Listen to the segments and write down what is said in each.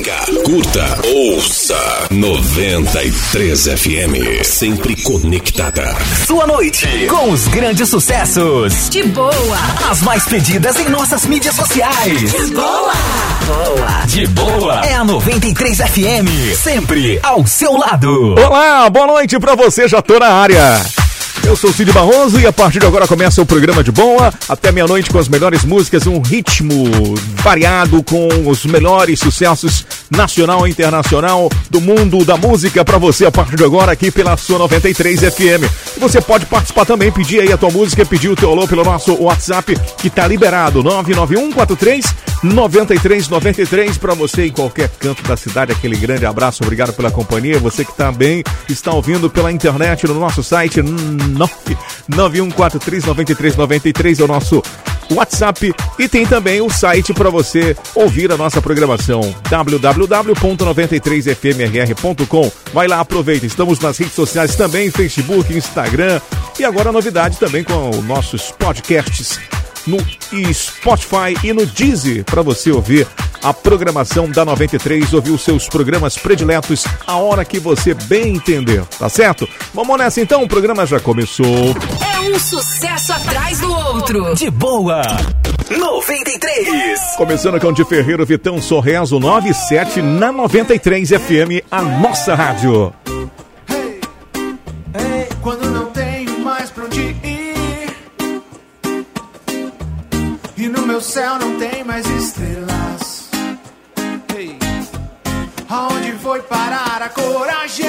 Siga, curta, ouça 93 FM, sempre conectada. Sua noite com os grandes sucessos. De boa. As mais pedidas em nossas mídias sociais. De boa. Boa. De boa. É a 93 FM, sempre ao seu lado. Olá, boa noite pra você, já tô na área. Eu sou Cid Barroso e a partir de agora começa o programa de boa até meia-noite com as melhores músicas, um ritmo variado com os melhores sucessos nacional e internacional do mundo da música para você a partir de agora aqui pela sua 93 FM. Você pode participar também, pedir aí a tua música, pedir o teu alô pelo nosso WhatsApp que tá liberado 99143 9393 para você em qualquer canto da cidade. Aquele grande abraço, obrigado pela companhia. Você que também está ouvindo pela internet no nosso site 91439393 é o nosso WhatsApp e tem também o site para você ouvir a nossa programação www.93fmrr.com. Vai lá, aproveita. Estamos nas redes sociais também, Facebook, Instagram e agora a novidade também com os nossos podcasts no Spotify e no Deezer para você ouvir a programação da 93, ouvir os seus programas prediletos a hora que você bem entender, tá certo? Vamos nessa então, o programa já começou. É um sucesso atrás do outro. De boa. 93. Começando com de Ferreiro Vitão Sorreso 97 na 93 FM, a nossa rádio. Meu céu não tem mais estrelas. Hey, Aonde foi parar a coragem?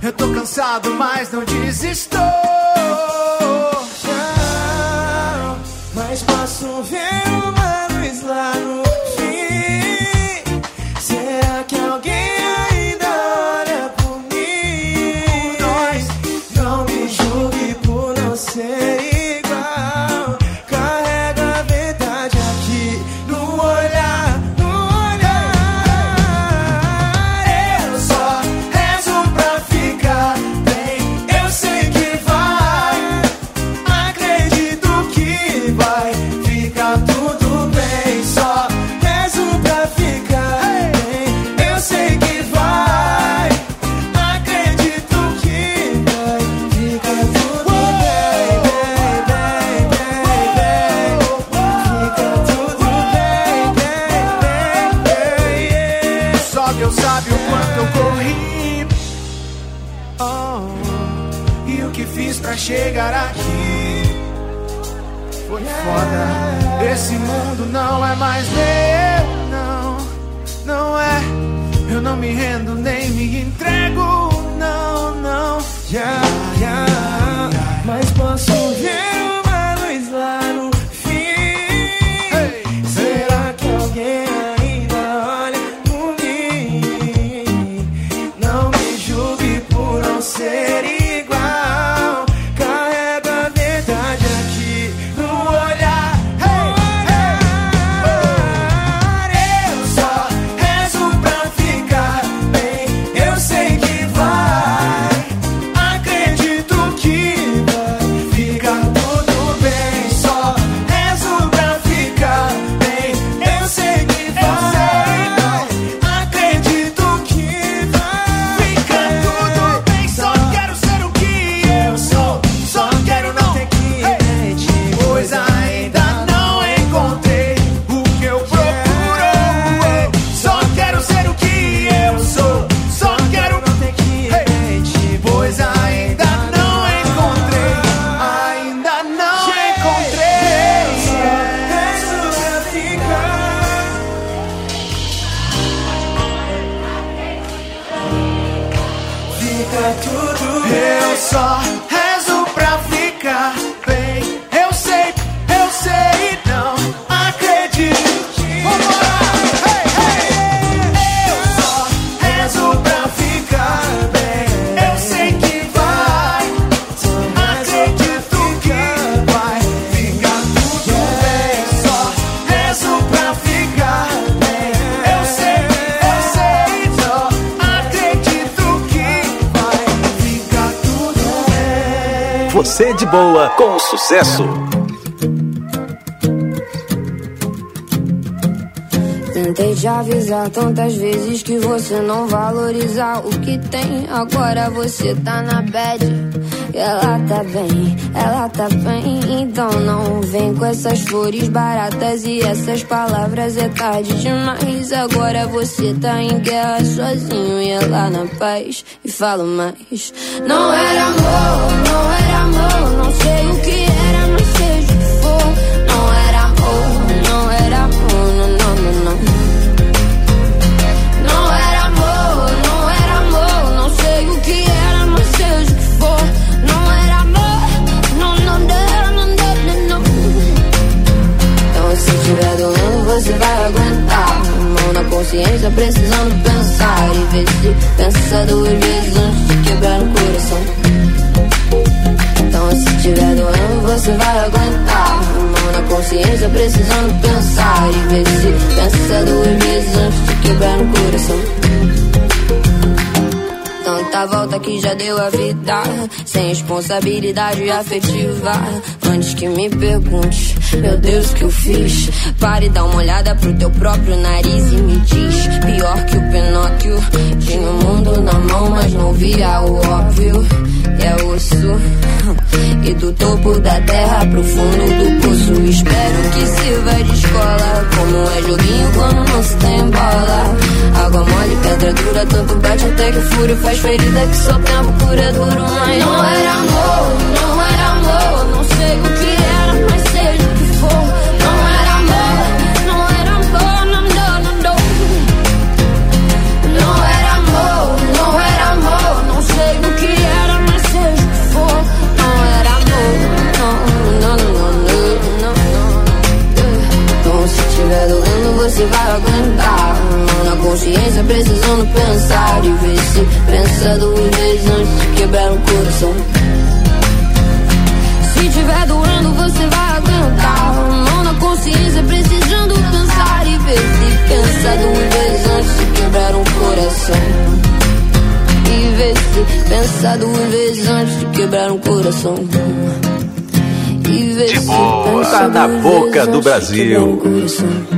Eu tô cansado, mas não desisto. Não, Mas posso ver Esse mundo não é mais meu, não, não é. Eu não me rendo nem me entrego, não, não. Yeah, yeah. Mas posso ver Você de boa com sucesso. Tentei te avisar tantas vezes que você não valoriza o que tem. Agora você tá na bad. Ela tá bem, ela tá bem. Então não vem com essas flores baratas e essas palavras. É tarde demais. Agora você tá em guerra sozinho e ela na paz. E falo mais. Não era amor, não era amor. Não sei o que já deu a vida. Sem responsabilidade afetiva. Antes que me pergunte Meu Deus, que eu fiz? Pare e dá uma olhada pro teu próprio nariz E me diz. Pior que o Pinóquio. Tinha o mundo na mão, mas não via o óbvio. É osso. E do topo da terra pro fundo do poço. Espero que sirva de escola. Como é joguinho quando não se tem bola Água mole, pedra dura Tanto bate até que o fúrio faz ferida Que só tempo cura duro Mas não era amor, não era amor Não sei o que era, mas seja o que for Não era amor, não era amor Não, não, não, não Não era amor, não era amor Não sei o que era, mas seja o que for Não era amor, não, não, não, não, não, não Então se tiver doendo você vai aguentar consciência precisando pensar E ver se pensa duas vezes antes de quebrar o coração. Se tiver doendo você vai aguentar. Mão na consciência precisando pensar E ver se pensa duas vezes antes de quebrar um coração. E ver se pensa duas vezes antes de quebrar um coração. E De boa, pensa na boca do um Brasil.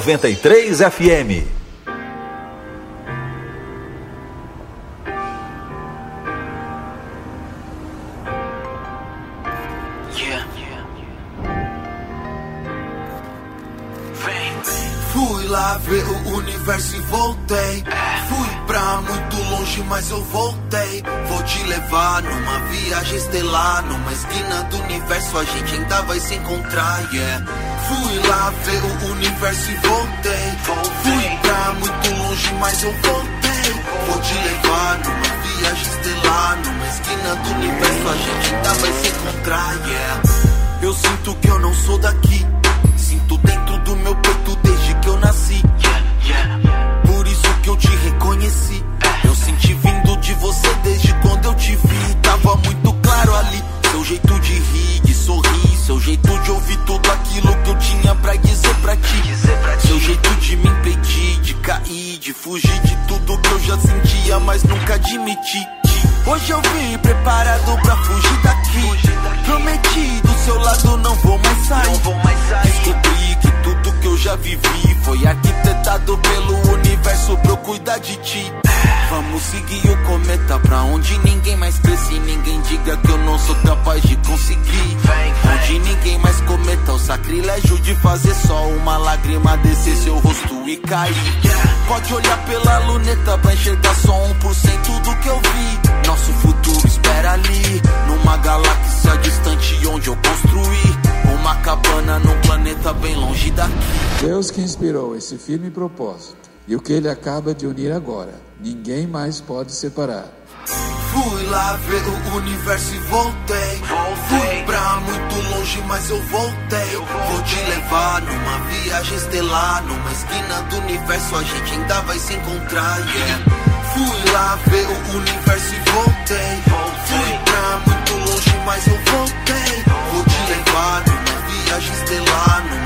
93 FM. Cuidar de ti. Vamos seguir o cometa pra onde ninguém mais cresce. Ninguém diga que eu não sou capaz de conseguir. Onde ninguém mais cometa o sacrilégio de fazer só uma lágrima descer seu rosto e cair. Pode olhar pela luneta pra enxergar só 1% do que eu vi. Nosso futuro espera ali, numa galáxia distante onde eu construí uma cabana num planeta bem longe daqui. Deus que inspirou esse firme propósito e o que ele acaba de unir agora, ninguém mais pode separar. Fui lá ver o universo e voltei. Fui pra muito longe, mas eu voltei. Vou te levar numa viagem estelar. Numa esquina do universo a gente ainda vai se encontrar, yeah. Fui lá ver o universo e voltei. Fui pra muito longe, mas eu voltei. Vou te levar numa viagem estelar. Numa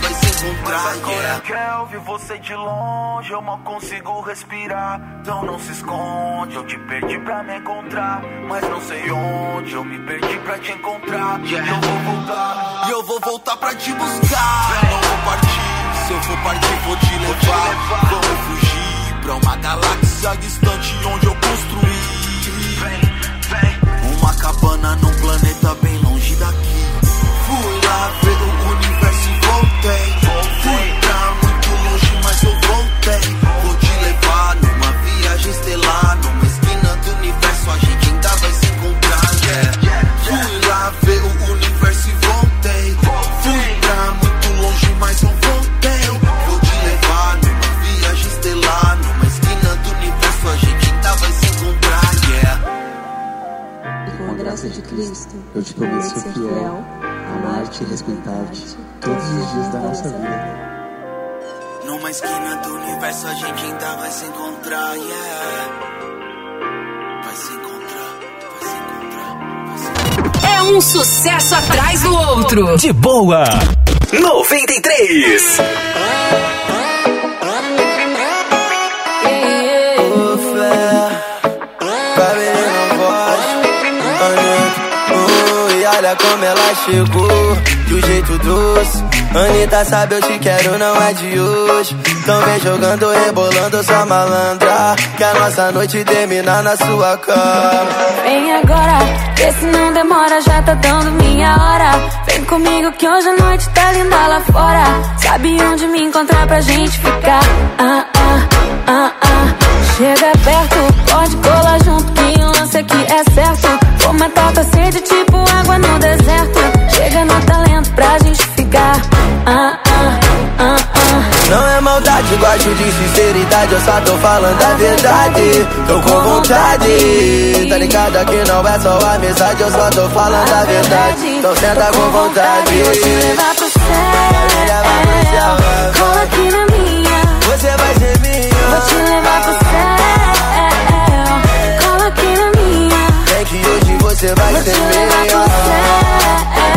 vai se encontrar, yeah. quero ver você de longe, eu mal consigo respirar. Então não se esconde, eu te perdi pra me encontrar. Mas não sei onde, eu me perdi pra te encontrar. E eu vou voltar. E eu vou voltar pra te buscar. Não vou partir, se eu for partir, vou te levar. Vamos fugir pra uma galáxia distante onde eu construí. Uma cabana num planeta bem longe daqui. Cristo, Eu te prometo ser fiel, amar-te e respeitar-te todos os dias da nossa vida. Numa esquina do universo a gente ainda vai se encontrar, yeah. Vai se encontrar, vai se encontrar, vai se É um sucesso atrás do outro. De boa. 93. Ô olha como ela chegou, um jeito doce. Anitta sabe eu te quero, não é de hoje. Então vem jogando, rebolando sua malandra. Que a nossa noite termina na sua cama. Vem agora, vê se não demora, já tá dando minha hora. Vem comigo que hoje a noite tá linda lá fora. Sabe onde me encontrar pra gente ficar? Ah, ah, ah, ah. Chega perto, pode colar junto que aqui é certo. Vou matar tua sede tipo água no deserto. Chega no talento pra gente ficar. Ah, ah, ah, ah. Não é maldade, gosto de sinceridade, eu só tô falando a verdade. Tô com vontade, tá ligado que não é só amizade, eu só tô falando a verdade. Então senta com vontade. Vou te levar pro céu. Cola aqui na minha. Você vai ser minha. Vou te levar pro céu. você vai você ser minha. Você, é,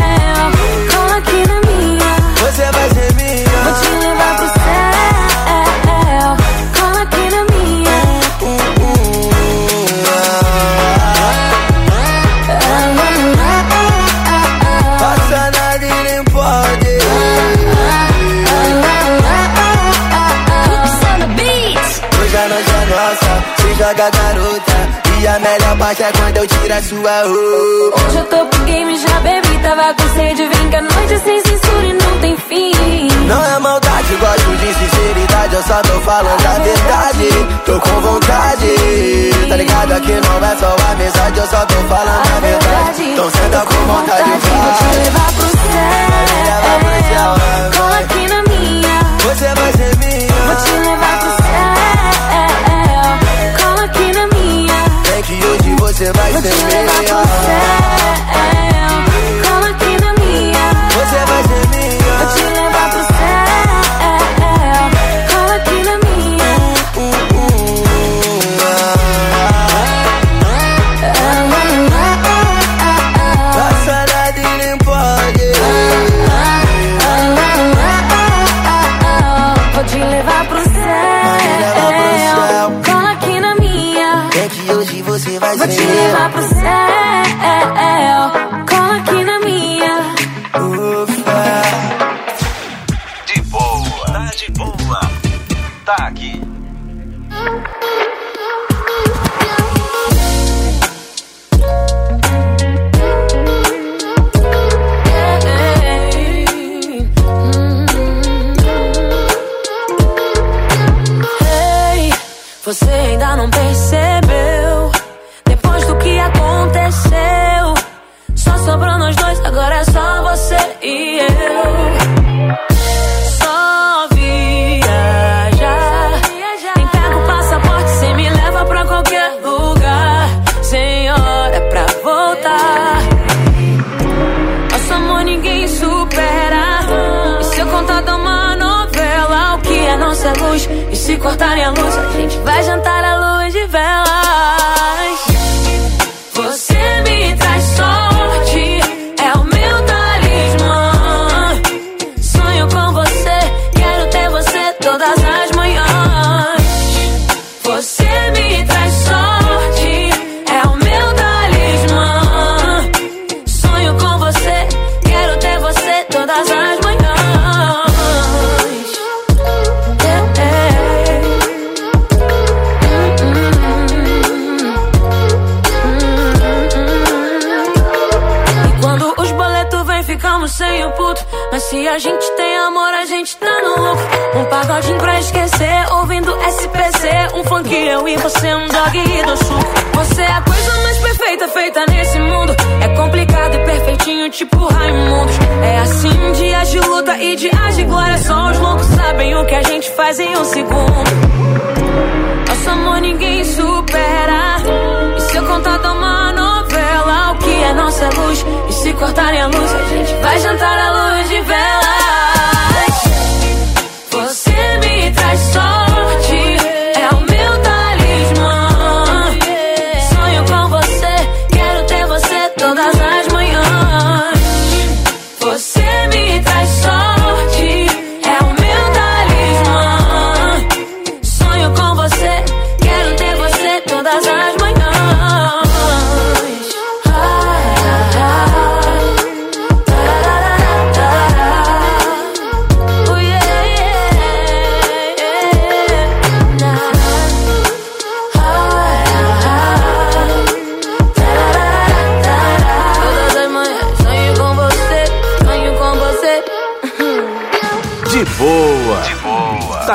cola aqui na minha. Você vai ser minha. Vou te levar pro céu, cola aqui na minha. Passa nada e nem pode. Hoje a noite é nossa, se joga garota. E a melhor parte é quando eu tiro a sua roupa. Hoje eu tô pro game, já bebi, tava com sede. Vem que a noite sem censura e não tem fim. Não é maldade, gosto de sinceridade. Eu só tô falando a verdade. Tô com vontade, tá ligado? Aqui não é só amizade. Eu só tô falando a verdade. Então senta com vontade, Vou te vai. levar pro Levar pro céu, Cola aqui na minha. Você vai ser minha. Vou te levar pro céu. Que hoje você vai Vou ser minha. céu. Cola aqui na minha. Você vai ser minha. Vou te levar pro céu. Cola aqui você ainda não percebeu? Depois do que aconteceu, só sobrou nós dois, agora é só você e eu. Só viajar. Nem pega o passaporte, cê me leva pra qualquer lugar. Sem hora pra voltar. Nosso amor ninguém supera. E se eu contar de uma novela, o que é nossa luz? E se cortarem a luz, tipo Raimundos. É assim, dias de luta e dias de glória. Só os loucos sabem o que a gente faz em um segundo. Nosso amor ninguém supera. E se eu contar uma novela, o que é nossa luz? E se cortarem a luz, a gente vai jantar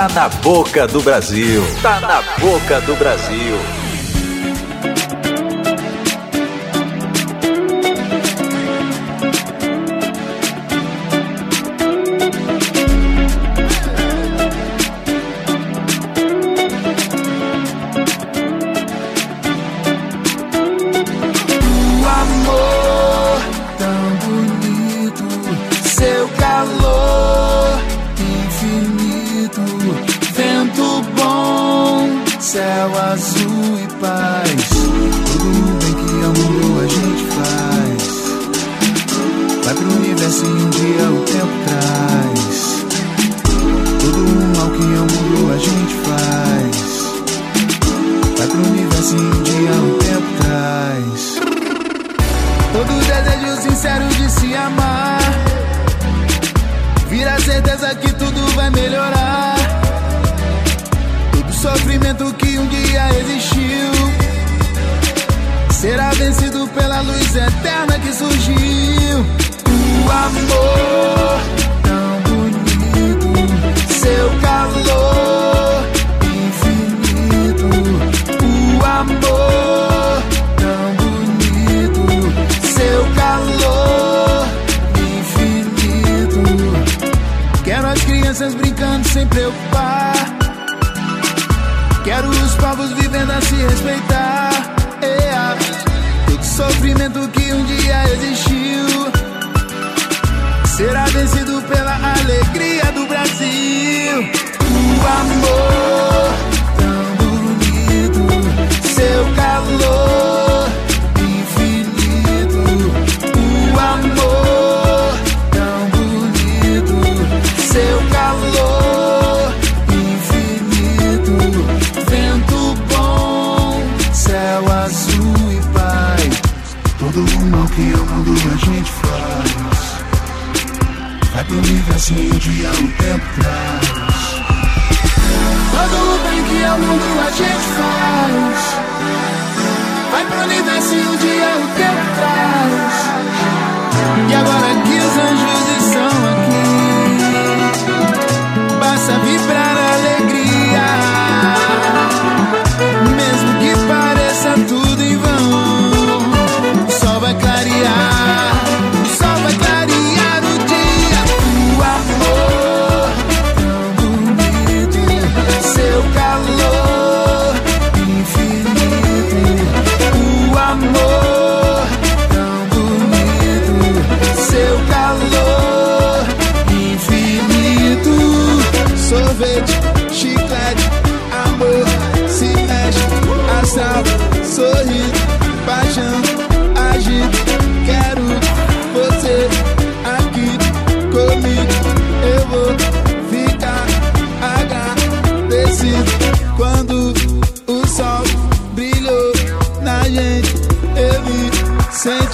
Tá na boca do Brasil. Tá na boca do Brasil.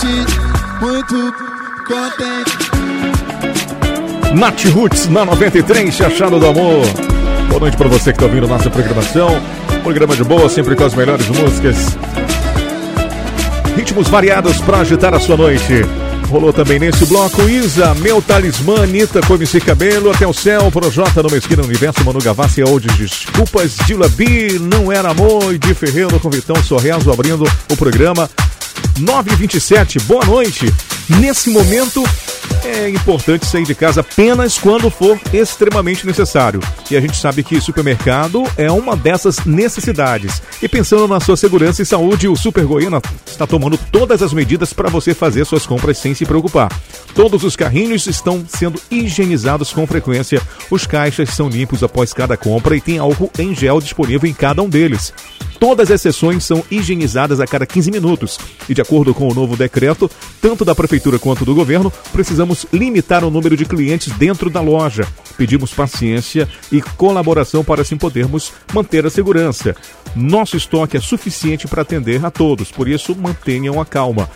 Senti muito contente. Nath Roots na 93, Achado do Amor. Boa noite pra você que tá ouvindo nossa programação. Programa de boa, sempre com as melhores músicas. Ritmos variados pra agitar a sua noite. Rolou também nesse bloco Isa, Meu Talismã, Anitta, Come-se Cabelo, Até o Céu, Projota no Mesquina Universo, Manu Gavassi, Old Desculpas, Dila B, Não Era Amor, e de Ferreiro com Vitão Sorreso abrindo o programa. 9h27, boa noite. Nesse momento, é importante sair de casa apenas quando for extremamente necessário. E a gente sabe que supermercado é uma dessas necessidades. E pensando na sua segurança e saúde, o Super Goiânia está tomando todas as medidas para você fazer suas compras sem se preocupar. Todos os carrinhos estão sendo higienizados com frequência. Os caixas são limpos após cada compra e tem álcool em gel disponível em cada um deles. Todas as sessões são higienizadas a cada 15 minutos. E de acordo com o novo decreto, tanto da Prefeitura quanto do governo, precisamos limitar o número de clientes dentro da loja. Pedimos paciência e colaboração para assim podermos manter a segurança. Nosso estoque é suficiente para atender a todos, por isso mantenham a calma.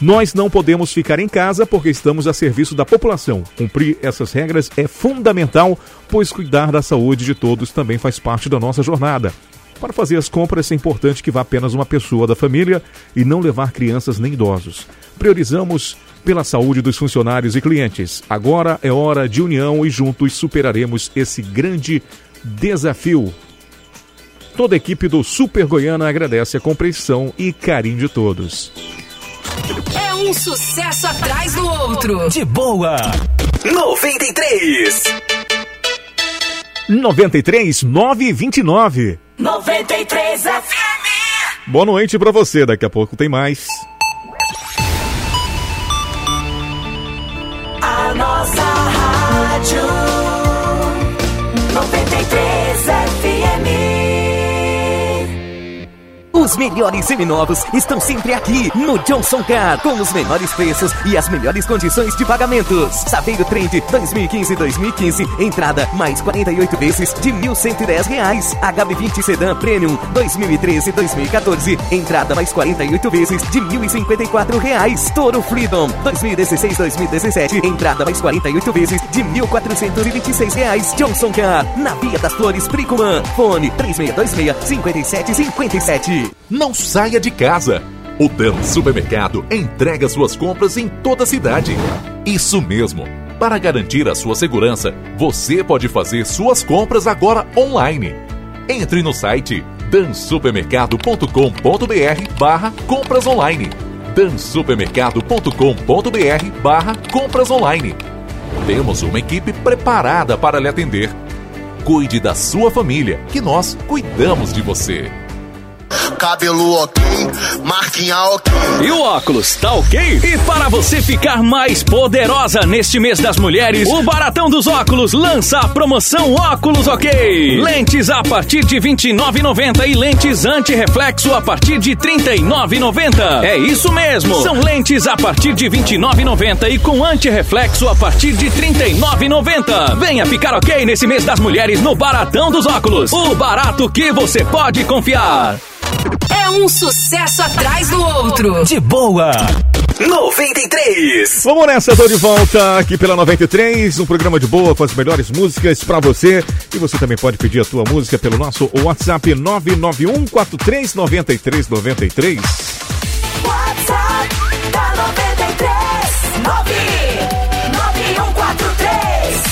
Nós não podemos ficar em casa porque estamos a serviço da população. Cumprir essas regras é fundamental, pois cuidar da saúde de todos também faz parte da nossa jornada. Para fazer as compras é importante que vá apenas uma pessoa da família e não levar crianças nem idosos. Priorizamos pela saúde dos funcionários e clientes. Agora é hora de união e juntos superaremos esse grande desafio. Toda a equipe do Super Goiana agradece a compreensão e carinho de todos. É um sucesso atrás do outro. De boa. 93. 93 929. 93 FM. Boa noite pra você, daqui a pouco tem mais. Os melhores seminovos estão sempre aqui no Johnson Car, com os menores preços e as melhores condições de pagamentos. Saveiro Trend 2015-2015, entrada mais 48 vezes de 1.110 reais. HB20 Sedan Premium 2013-2014, entrada mais 48 vezes de 1.054 reais. Toro Freedom 2016-2017, entrada mais 48 vezes de 1.426 reais. Johnson Car, na Via das Flores, Pricuman. Fone 3626-5757. Não saia de casa. O Dan Supermercado entrega suas compras em toda a cidade. Isso mesmo. Para garantir a sua segurança, você pode fazer suas compras agora online. Entre no site dansupermercado.com.br barra compras online. dansupermercado.com.br barra compras online. Temos uma equipe preparada para lhe atender. Cuide da sua família, que nós cuidamos de você. Cabelo ok, marquinha ok. E o óculos, tá ok? E para você ficar mais poderosa neste mês das mulheres, o Baratão dos Óculos lança a promoção Óculos OK. Lentes a partir de R$ 29,90 e lentes anti-reflexo a partir de R$ 39,90. É isso mesmo. São lentes a partir de R$ 29,90 e com anti-reflexo a partir de R$ 39,90. Venha ficar ok nesse mês das mulheres no Baratão dos Óculos. O barato que você pode confiar. É um sucesso atrás do outro. De boa. 93. Vamos nessa, tô de volta aqui pela 93, um programa de boa com as melhores músicas pra você. E você também pode pedir a tua música pelo nosso WhatsApp 991 43 93 93. WhatsApp da 93 99143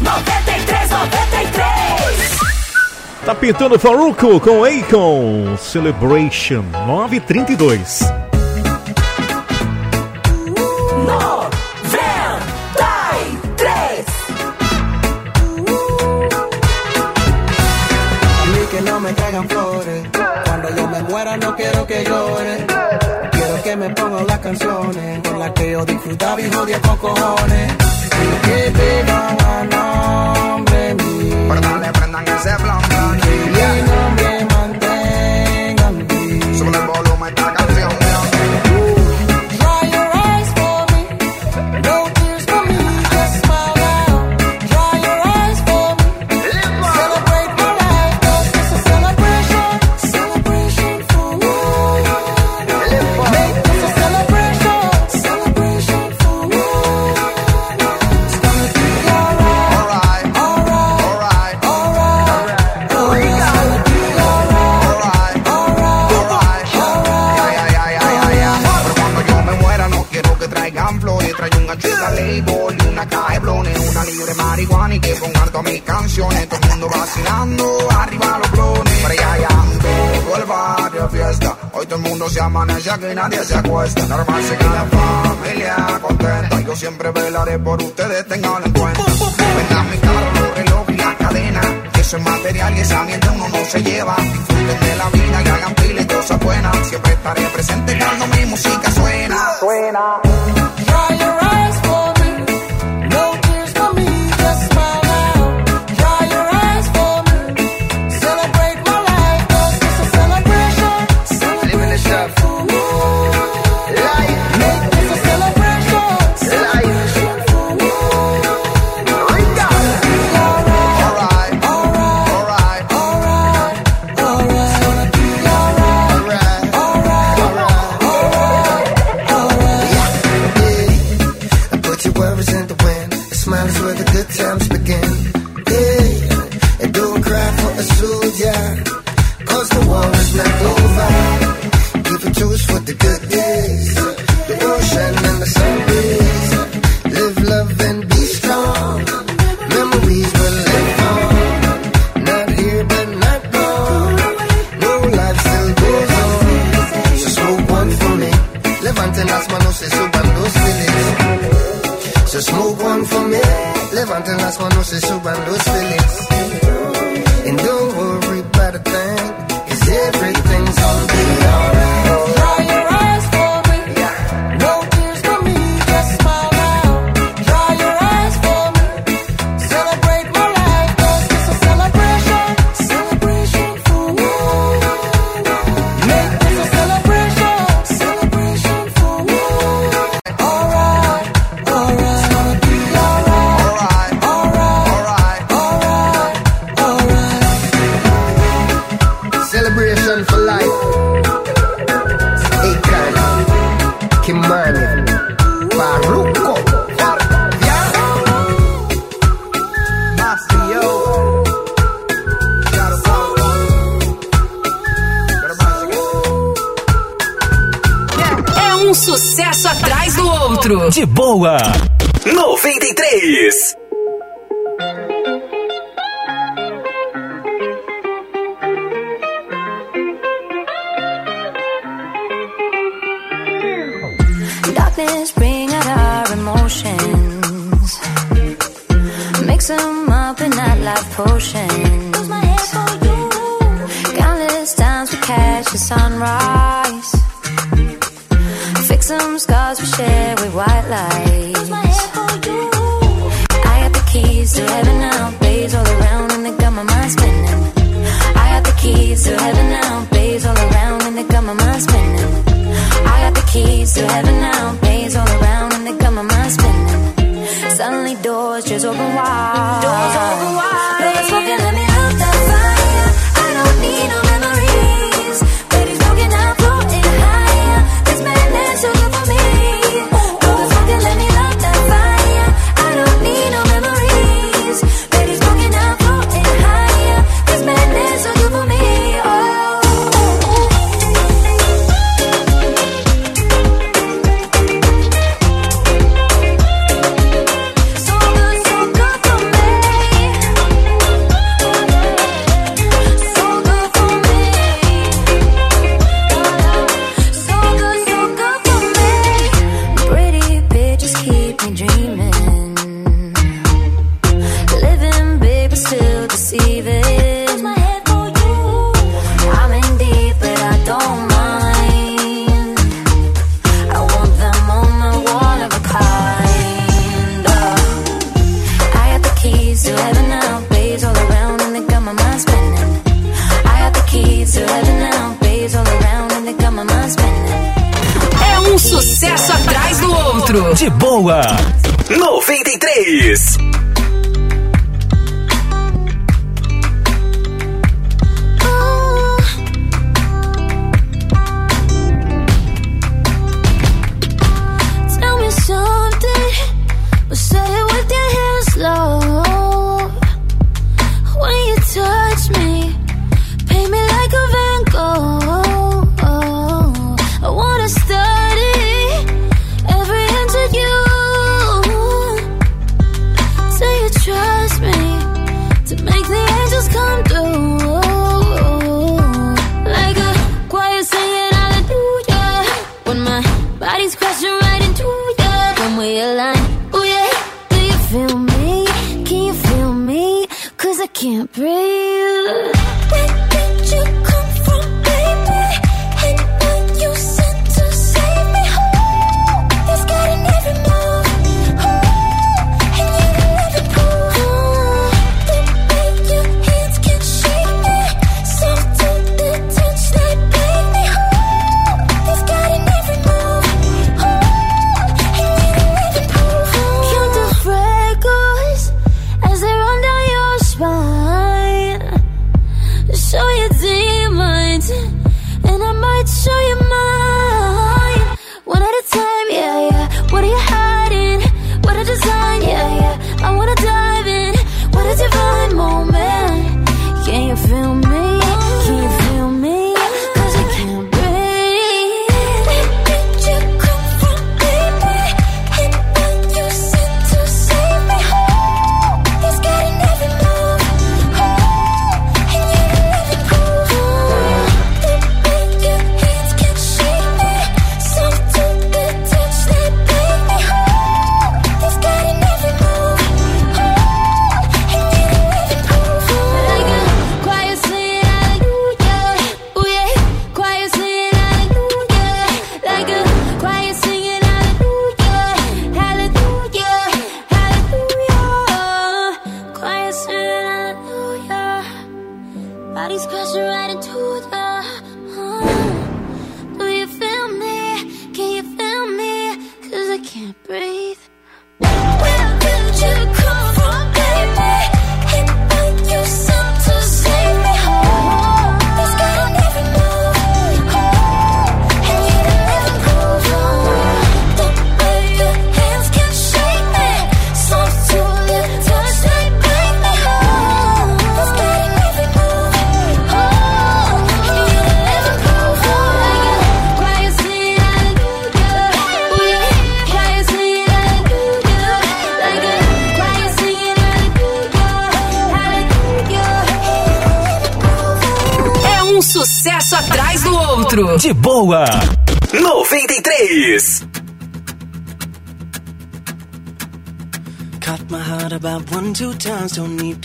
93 93 Tá pintando Faruco com Akon Celebration 932. 93 A mí que no me traigan flores. Cuando yo me muera no quiero que llore. Que me pongan las canciones con las que yo disfrutaba y jodía con cojones. Y que vivan a nombre mío. Pero le prendan ese plan, plan. Y no me mantengan vivo. Sube el volumen esta libre marihuana y que pongan todas mis canciones Todo el mundo vacilando, arriba los blones Pero ya ya todo el barrio fiesta Hoy todo el mundo se amanece aquí nadie se acuesta Normal sé que la familia contenta. Yo siempre velaré por ustedes, tenganlo en cuenta. Vendan mi carro, los relojes y la cadena. Que eso es material y esa mierda uno no se lleva Disfruten de la vida y hagan pila y cosas buenas. Siempre estaré presente cuando mi música suena. Suena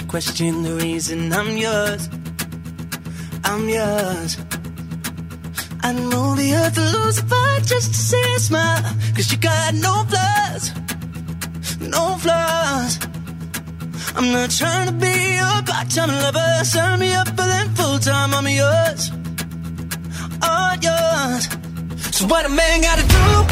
question the reason I'm yours. I'm yours. I know the earth will lose a fight just to see a smile. Cause you got no flaws, no flaws. I'm not trying to be your part-time lover. Sign me up for then full-time. I'm yours, all yours. So what a man gotta do?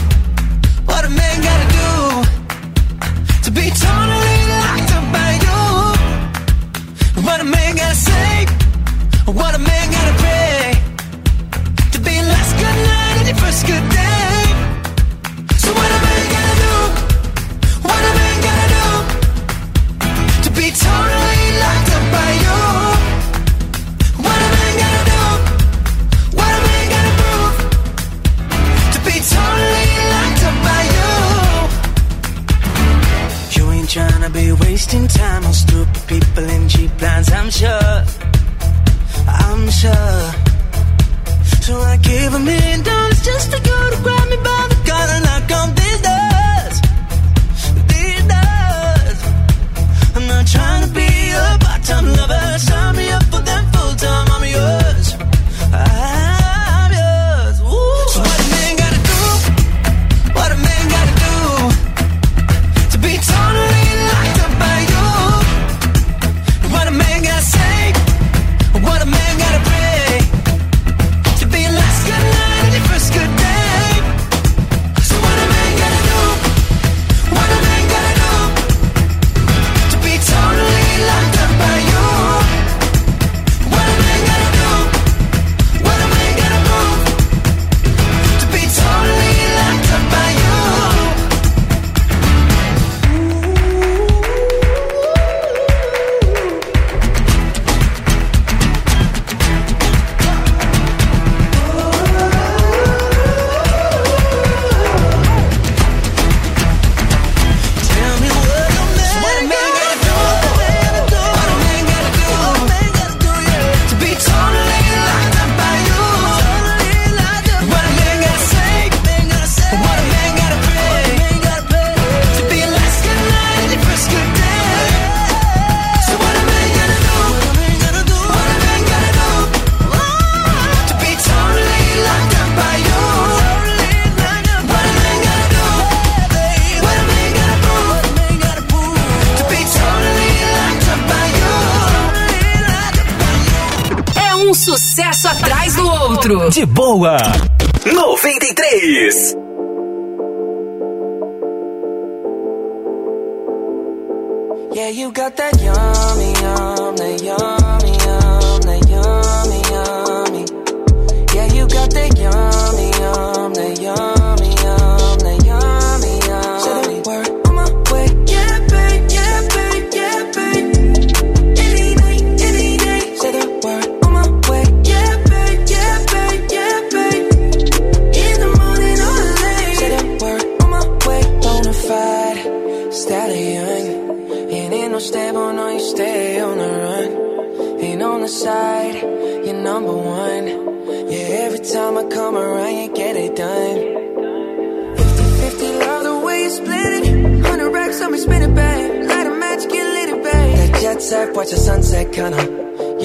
Power.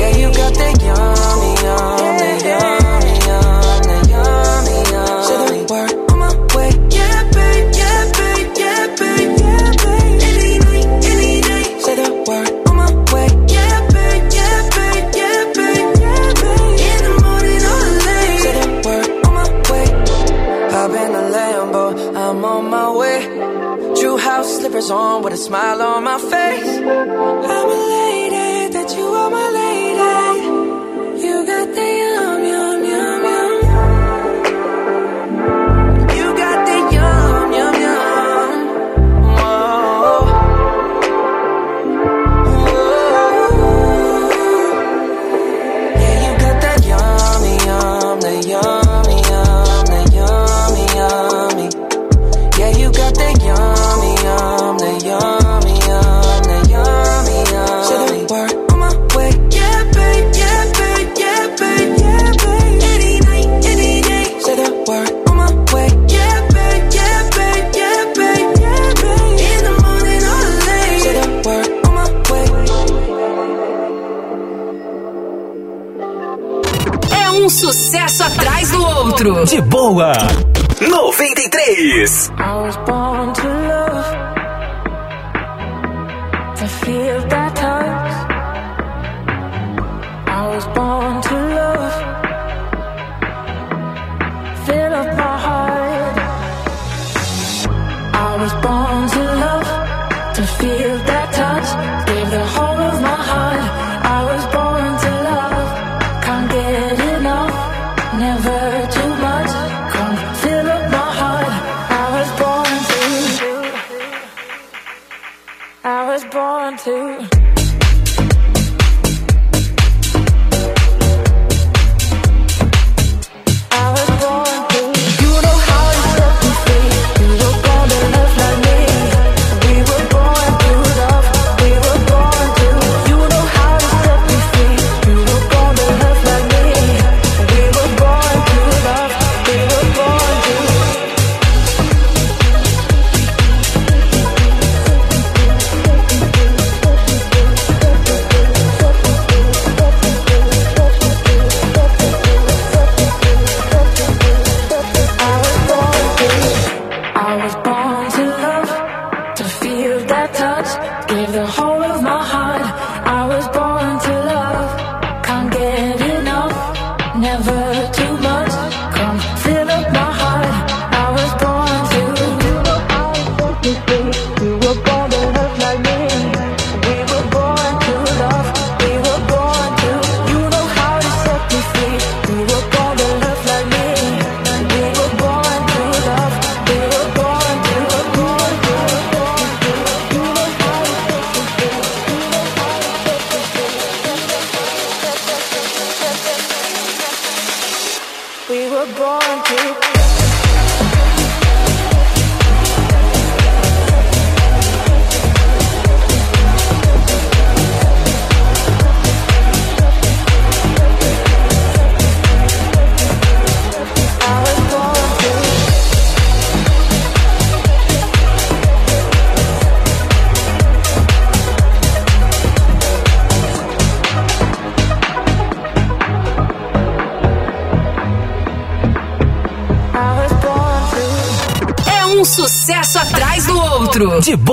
Yeah, you got that yummy, yummy, yummy, yummy, yummy, yummy. Say the word, on my way. Yeah, babe, yeah, babe, yeah, babe, yeah, babe. Any any. Say the word, on my way. Yeah, babe, yeah, babe, yeah, babe, yeah, babe. In the morning or late. Say the word, on my way. Hop in the Lambo, I'm on my way. True house slippers on with a smile on my face. De boa. 93. I was born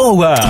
Oh, uh, wow.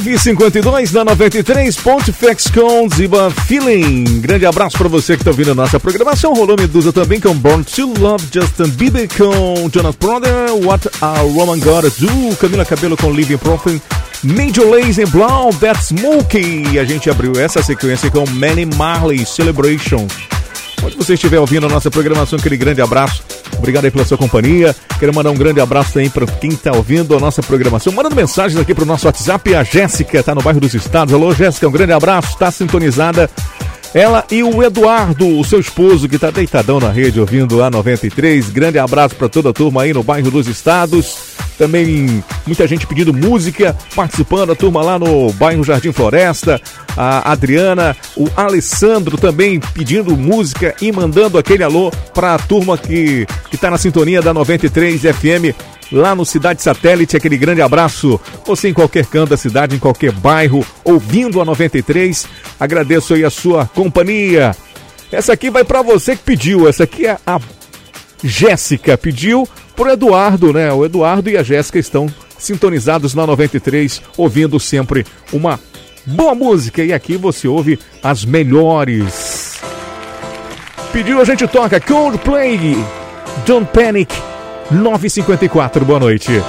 952 da 93. Pontifexcon Ziba Feeling. Grande abraço para você que está ouvindo a nossa programação. Rolou Medusa também com Born to Love, Justin Bieber com Jonas Brother, What a Roman Gotta Do, Camila Cabelo com Living Profit. Major Lazer Blau, That's Smokey. A gente abriu essa sequência com Manny Marley Celebration. Onde você estiver ouvindo a nossa programação, aquele grande abraço. Obrigado aí pela sua companhia. Quero mandar um grande abraço também para quem está ouvindo a nossa programação. Mandando mensagens aqui para o nosso WhatsApp. A Jéssica está no bairro dos Estados. Alô, Jéssica, um grande abraço. Está sintonizada. Ela e o Eduardo, o seu esposo, que está deitadão na rede ouvindo a 93. Grande abraço para toda a turma aí no bairro dos Estados. Também muita gente pedindo música, participando, a turma lá no bairro Jardim Floresta. A Adriana, o Alessandro também pedindo música e mandando aquele alô para a turma que está na sintonia da 93 FM lá no Cidade Satélite. Aquele grande abraço. Você em qualquer canto da cidade, em qualquer bairro, ouvindo a 93. Agradeço aí a sua companhia. Essa aqui vai para você que pediu. Essa aqui é a Jéssica pediu pro Eduardo, né? O Eduardo e a Jéssica estão sintonizados na 93, ouvindo sempre uma boa música. E aqui você ouve as melhores. Pediu, a gente toca Coldplay, Don't Panic, 954. Boa noite.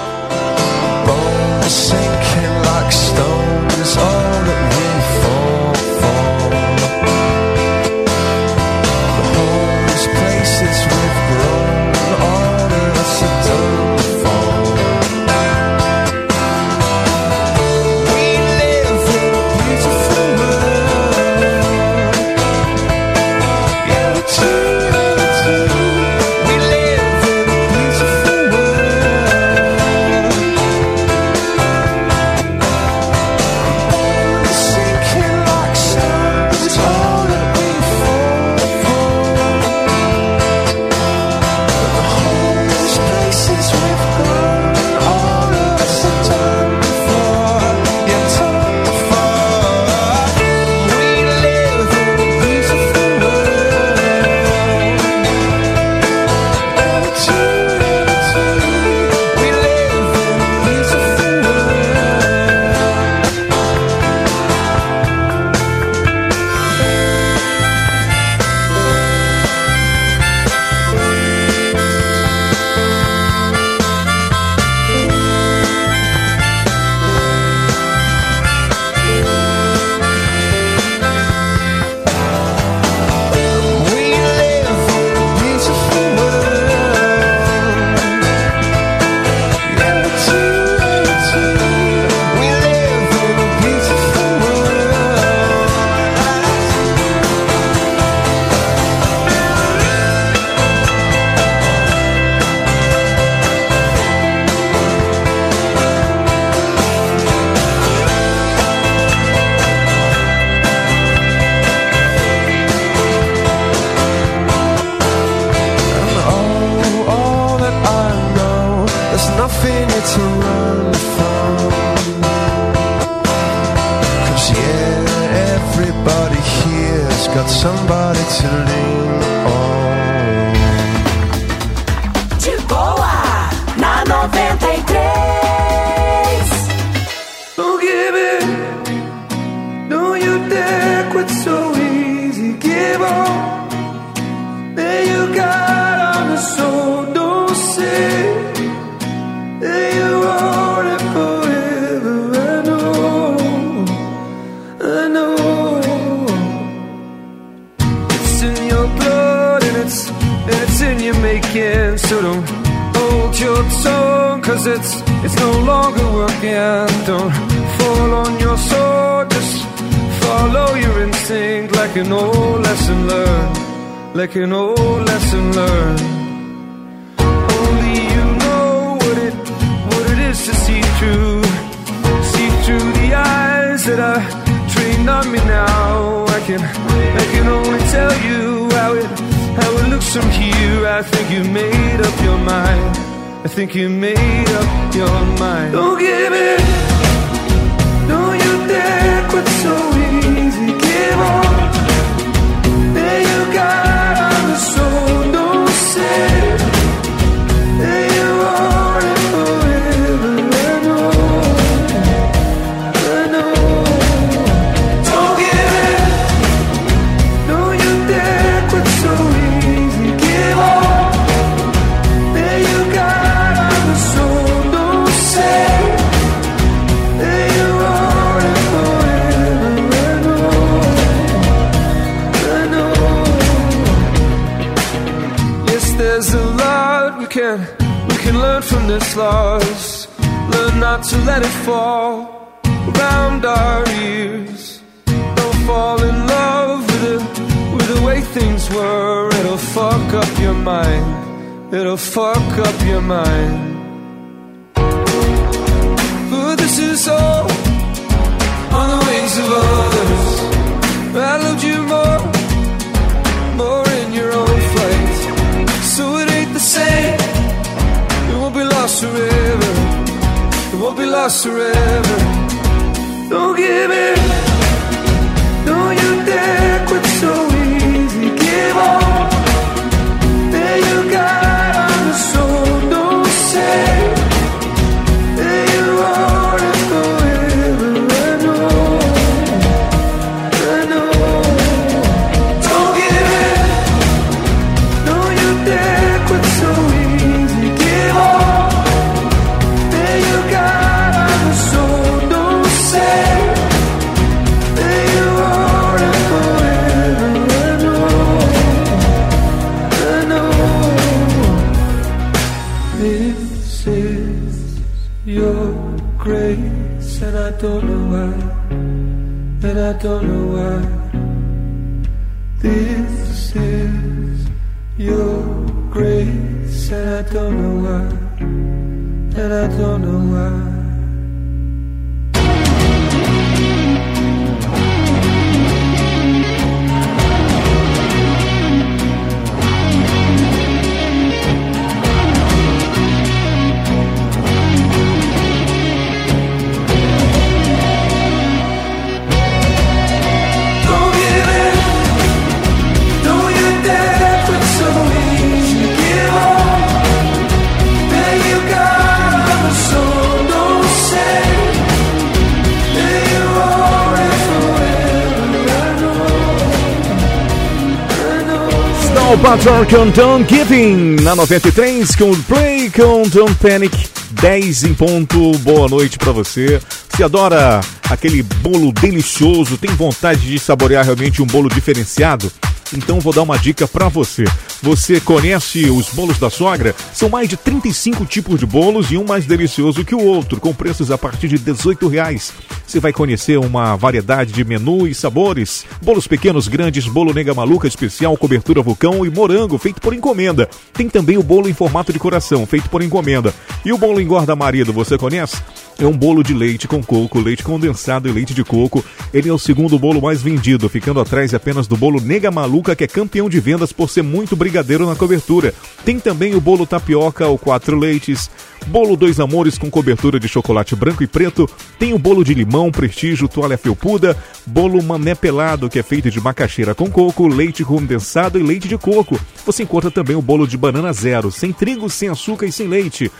Don't Giving na 93 com Play Don't Panic 10 em ponto. Boa noite pra você. Se adora aquele bolo delicioso, tem vontade de saborear realmente um bolo diferenciado? Então vou dar uma dica pra você. Você conhece os bolos da sogra? São mais de 35 tipos de bolos e um mais delicioso que o outro, com preços a partir de 18 reais. Você vai conhecer uma variedade de menu e sabores. Bolos pequenos, grandes, bolo nega maluca especial, cobertura vulcão e morango, feito por encomenda. Tem também o bolo em formato de coração, feito por encomenda. E o bolo engorda marido, você conhece? É um bolo de leite com coco, leite condensado e leite de coco. Ele é o segundo bolo mais vendido, ficando atrás apenas do bolo Nega Maluca, que é campeão de vendas por ser muito brigadeiro na cobertura. Tem também o bolo tapioca ou quatro leites, bolo dois amores com cobertura de chocolate branco e preto, tem o bolo de limão, prestígio, toalha felpuda, bolo mané pelado, que é feito de macaxeira com coco, leite condensado e leite de coco. Você encontra também o bolo de banana zero, sem trigo, sem açúcar e sem leite.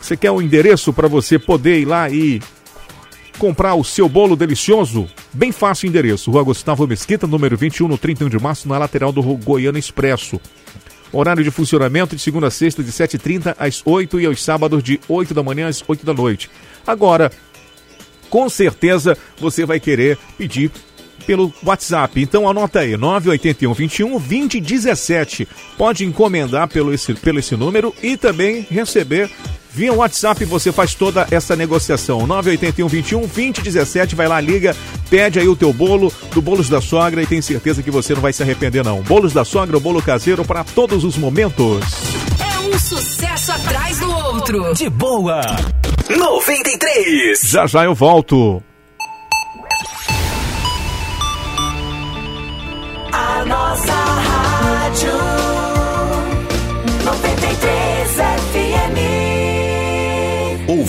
Você quer o endereço para você poder ir lá e comprar o seu bolo delicioso? Bem fácil o endereço. Rua Gustavo Mesquita, número 21, no 31 de março, na lateral do Goiânia Expresso. Horário de funcionamento de segunda a sexta, de 7h30 às 8 e aos sábados de 8 da manhã às 8 da noite. Agora, com certeza você vai querer pedir pelo WhatsApp. Então anota aí, 981 21 20 17. Pode encomendar pelo esse, pelo esse número e também receber via WhatsApp. Você faz toda essa negociação. 981 21 20 17. Vai lá, liga, pede aí o teu bolo do Bolos da Sogra e tem certeza que você não vai se arrepender, não. Bolos da Sogra, o bolo caseiro para todos os momentos. Um sucesso atrás do outro. De boa. 93. Já já eu volto.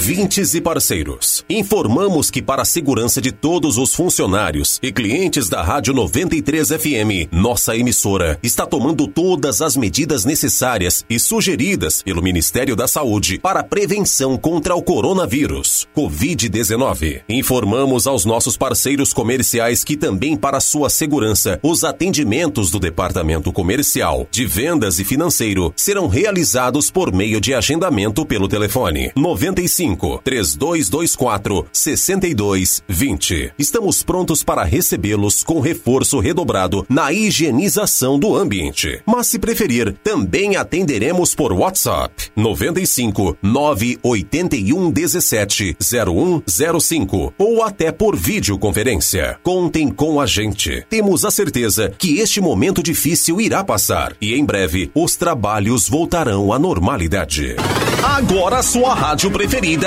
Ouvintes e parceiros, informamos que para a segurança de todos os funcionários e clientes da Rádio 93 FM, nossa emissora está tomando todas as medidas necessárias e sugeridas pelo Ministério da Saúde para a prevenção contra o coronavírus, Covid-19. Informamos aos nossos parceiros comerciais que também para sua segurança, os atendimentos do Departamento Comercial, de Vendas e Financeiro serão realizados por meio de agendamento pelo telefone 95 3224 6220. Estamos prontos para recebê-los com reforço redobrado na higienização do ambiente. Mas se preferir, também atenderemos por WhatsApp 95 981 17 0105 ou até por videoconferência. Contem com a gente. Temos a certeza que este momento difícil irá passar e em breve os trabalhos voltarão à normalidade. Agora sua rádio preferida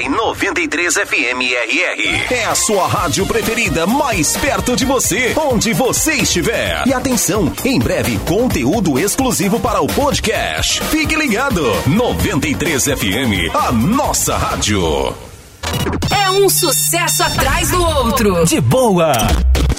93 FM RR. É a sua rádio preferida mais perto de você, onde você estiver. E atenção, em breve conteúdo exclusivo para o podcast. Fique ligado. 93 FM, a nossa rádio. É um sucesso atrás do outro. De boa.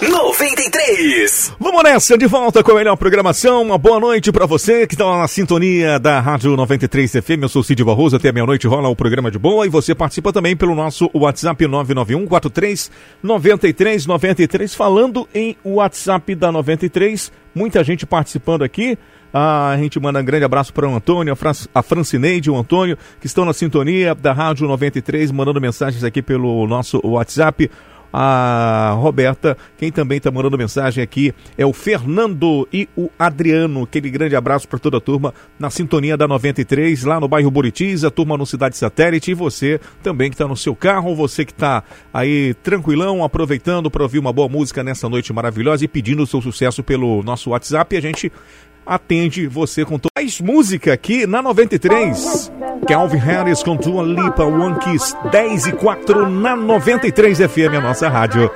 93. Vamos nessa, de volta com a melhor programação. Uma boa noite pra você que está na sintonia da Rádio 93 FM. Eu sou Cid Barroso. Até meia-noite rola o programa de boa. E você participa também pelo nosso WhatsApp 991 43 93 93. Falando em WhatsApp da 93, muita gente participando aqui. Ah, a gente manda um grande abraço para o Antônio, a, Fran a Francineide e o Antônio, que estão na sintonia da Rádio 93, mandando mensagens aqui pelo nosso WhatsApp. A Roberta, quem também está mandando mensagem aqui é o Fernando e o Adriano. Aquele grande abraço para toda a turma na sintonia da 93, lá no bairro Buritis, a turma no Cidade Satélite. E você também que está no seu carro, você que está aí tranquilão, aproveitando para ouvir uma boa música nessa noite maravilhosa e pedindo o seu sucesso pelo nosso WhatsApp. E a gente atende você com toda mais música aqui na 93. Calvin Harris com Dua Lipa, One Kiss 10 e 4 na 93 FM, a nossa rádio.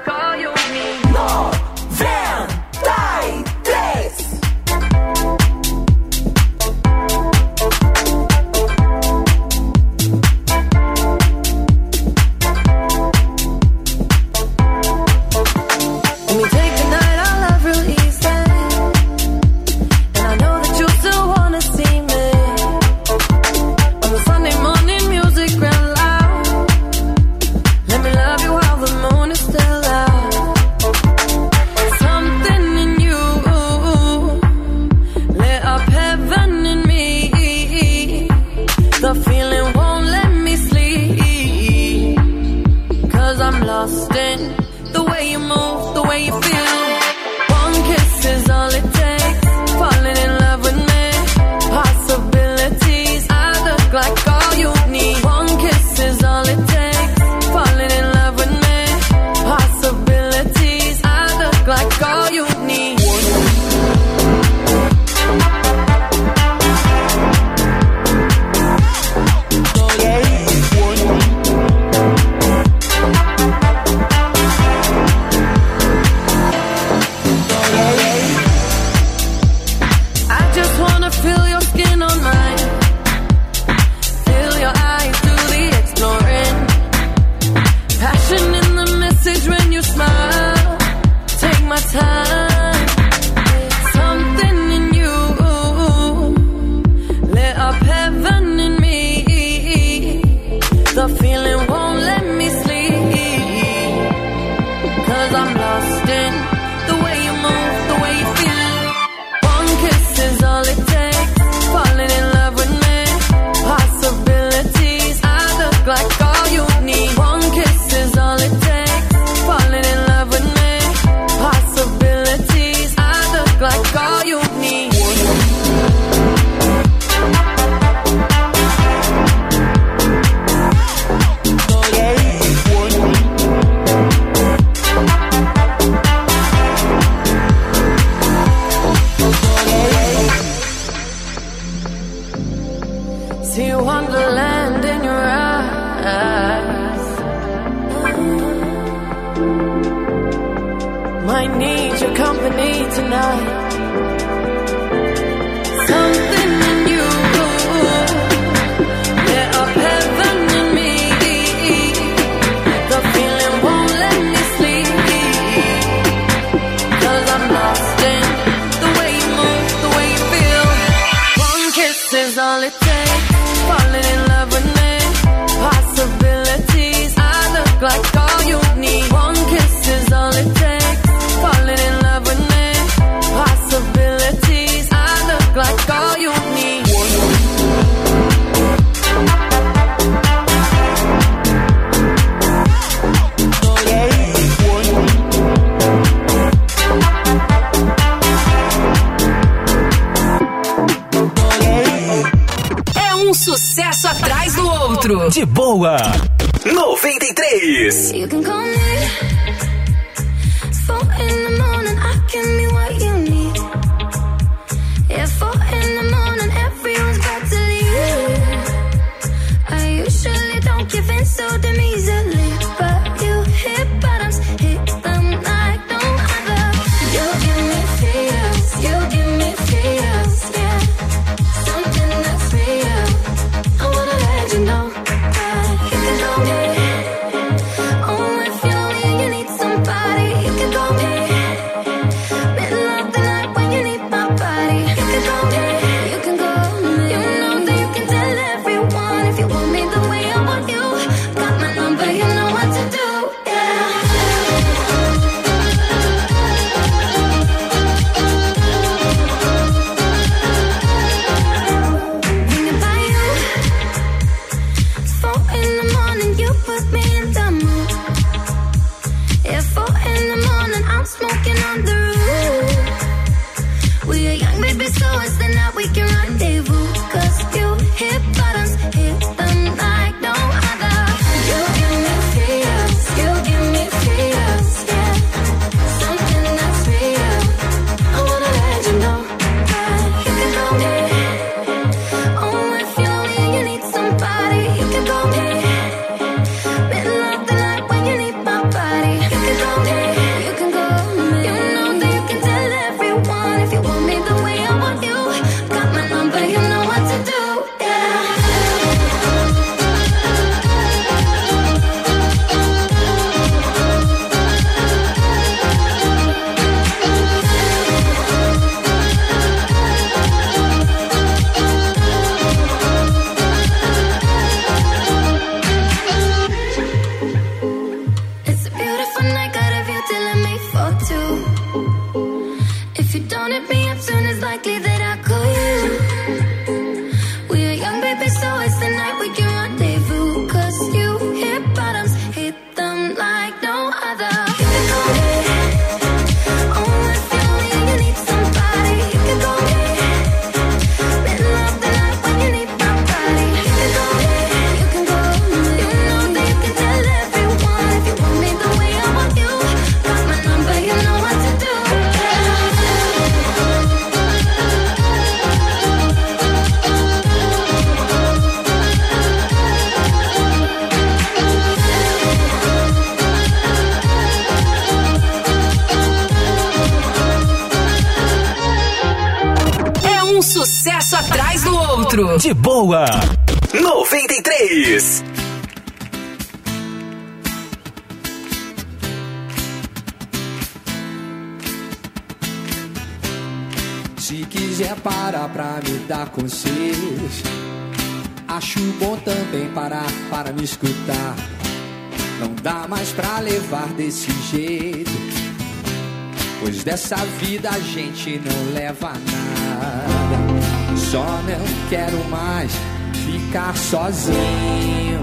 Nessa vida a gente não leva nada. Só não quero mais ficar sozinho.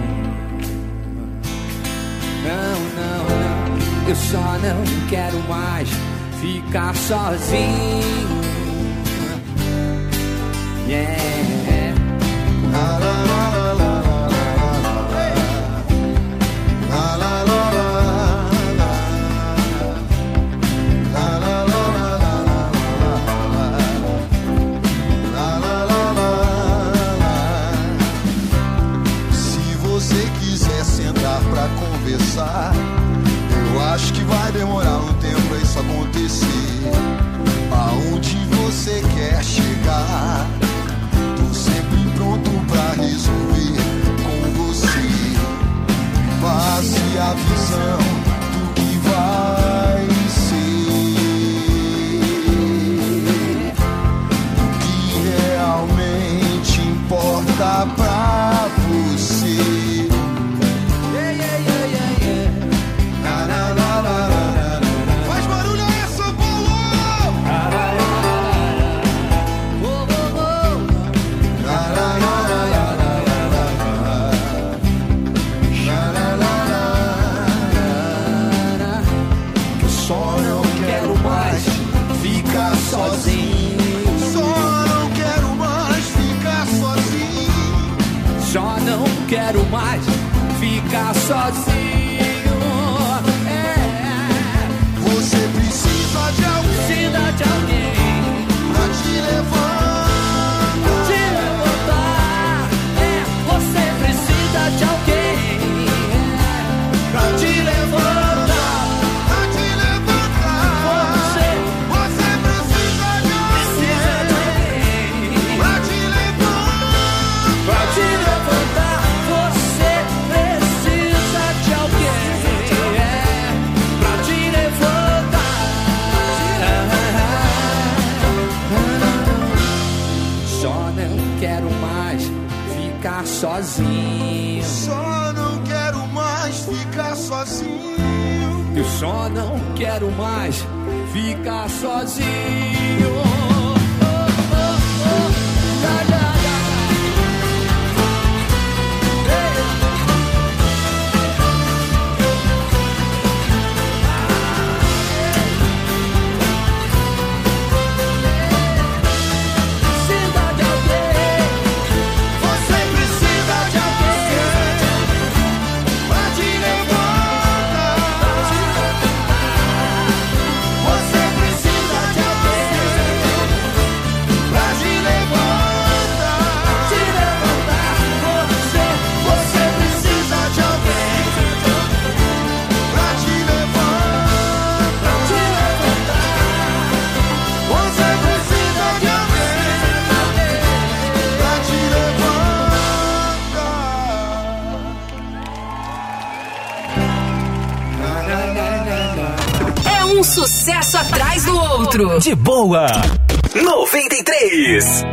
Não, não, não. Eu só não quero mais ficar sozinho. Yeah. De boa. 93.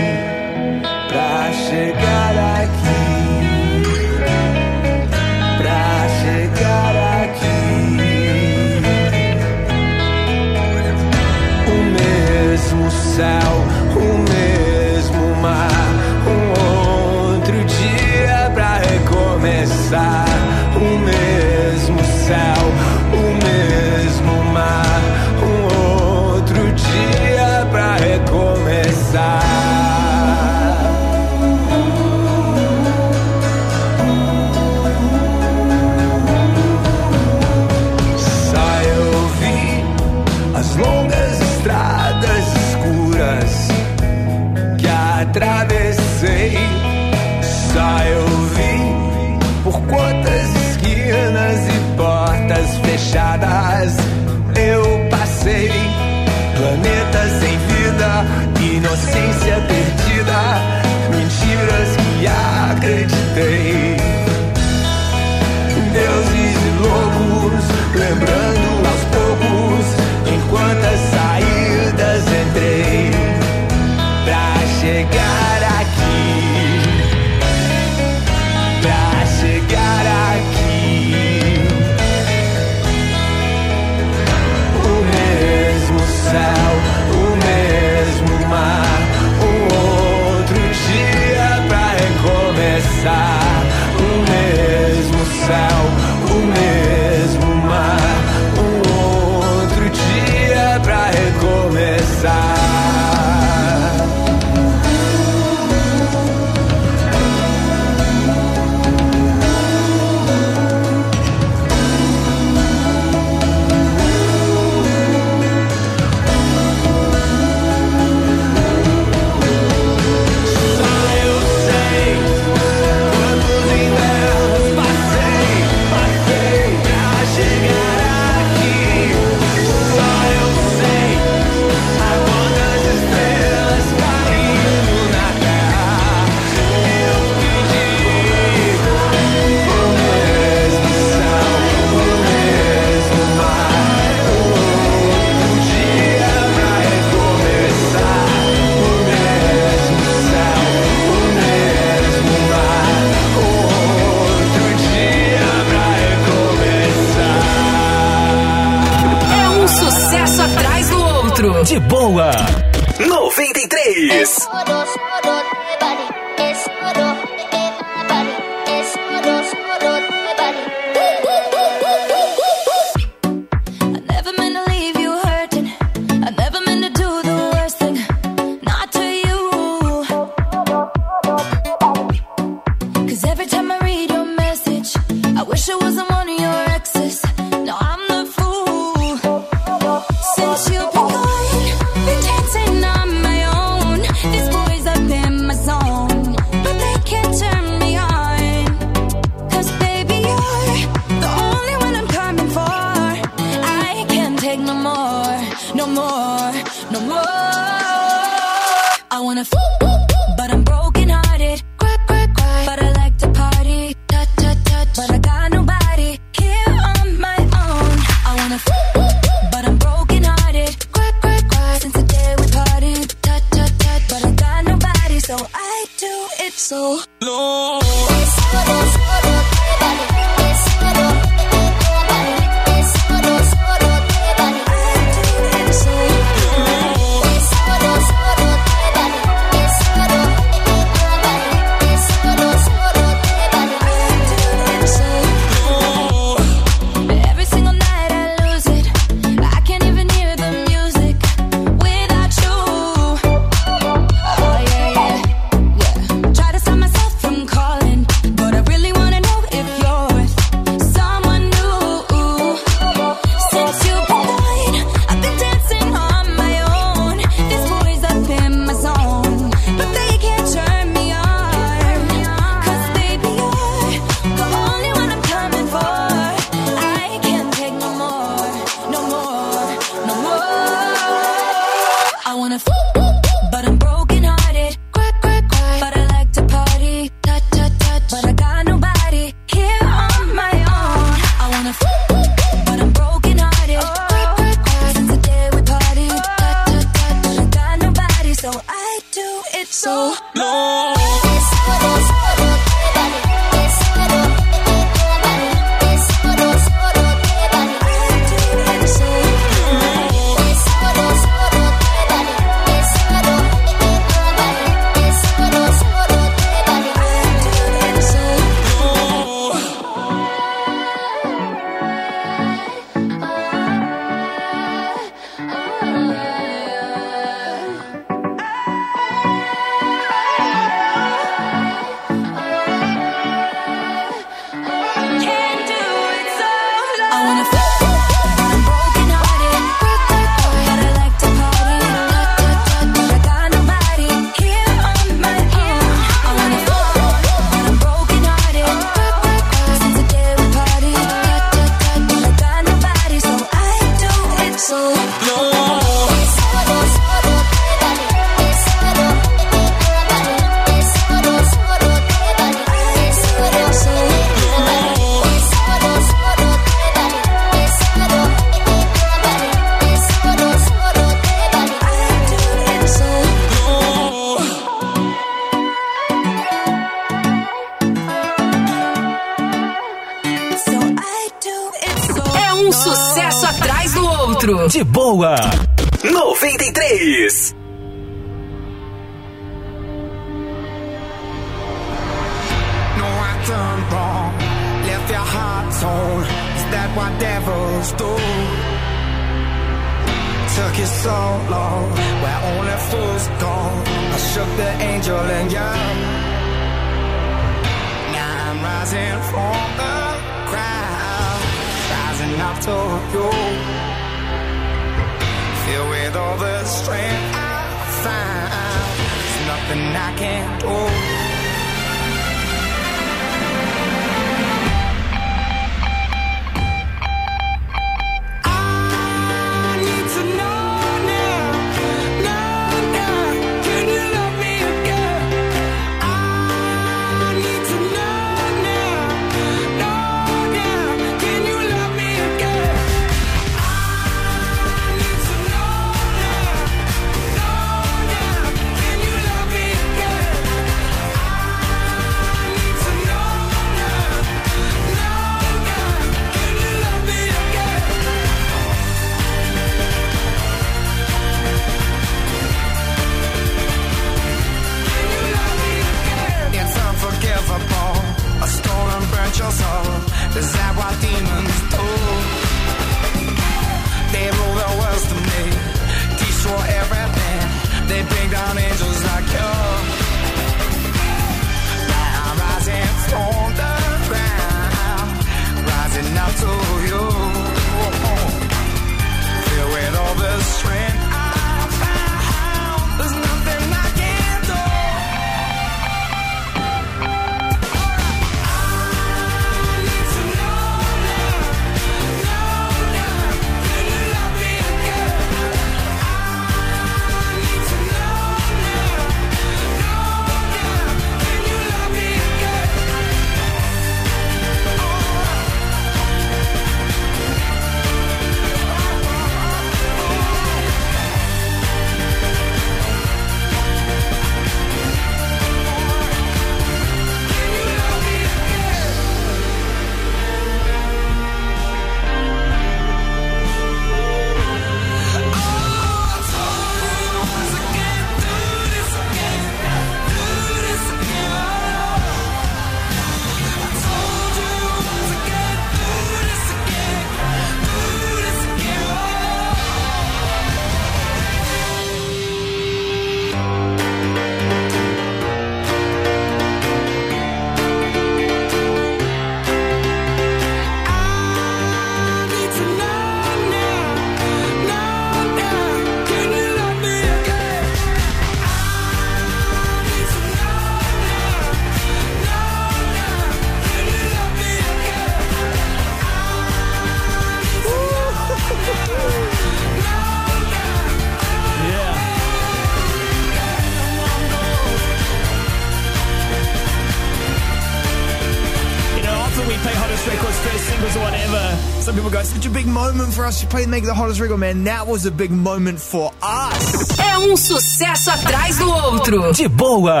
us. She played Make the Hottest Regal Man. That was a big moment for us. É um sucesso atrás do outro. De boa.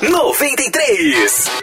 93.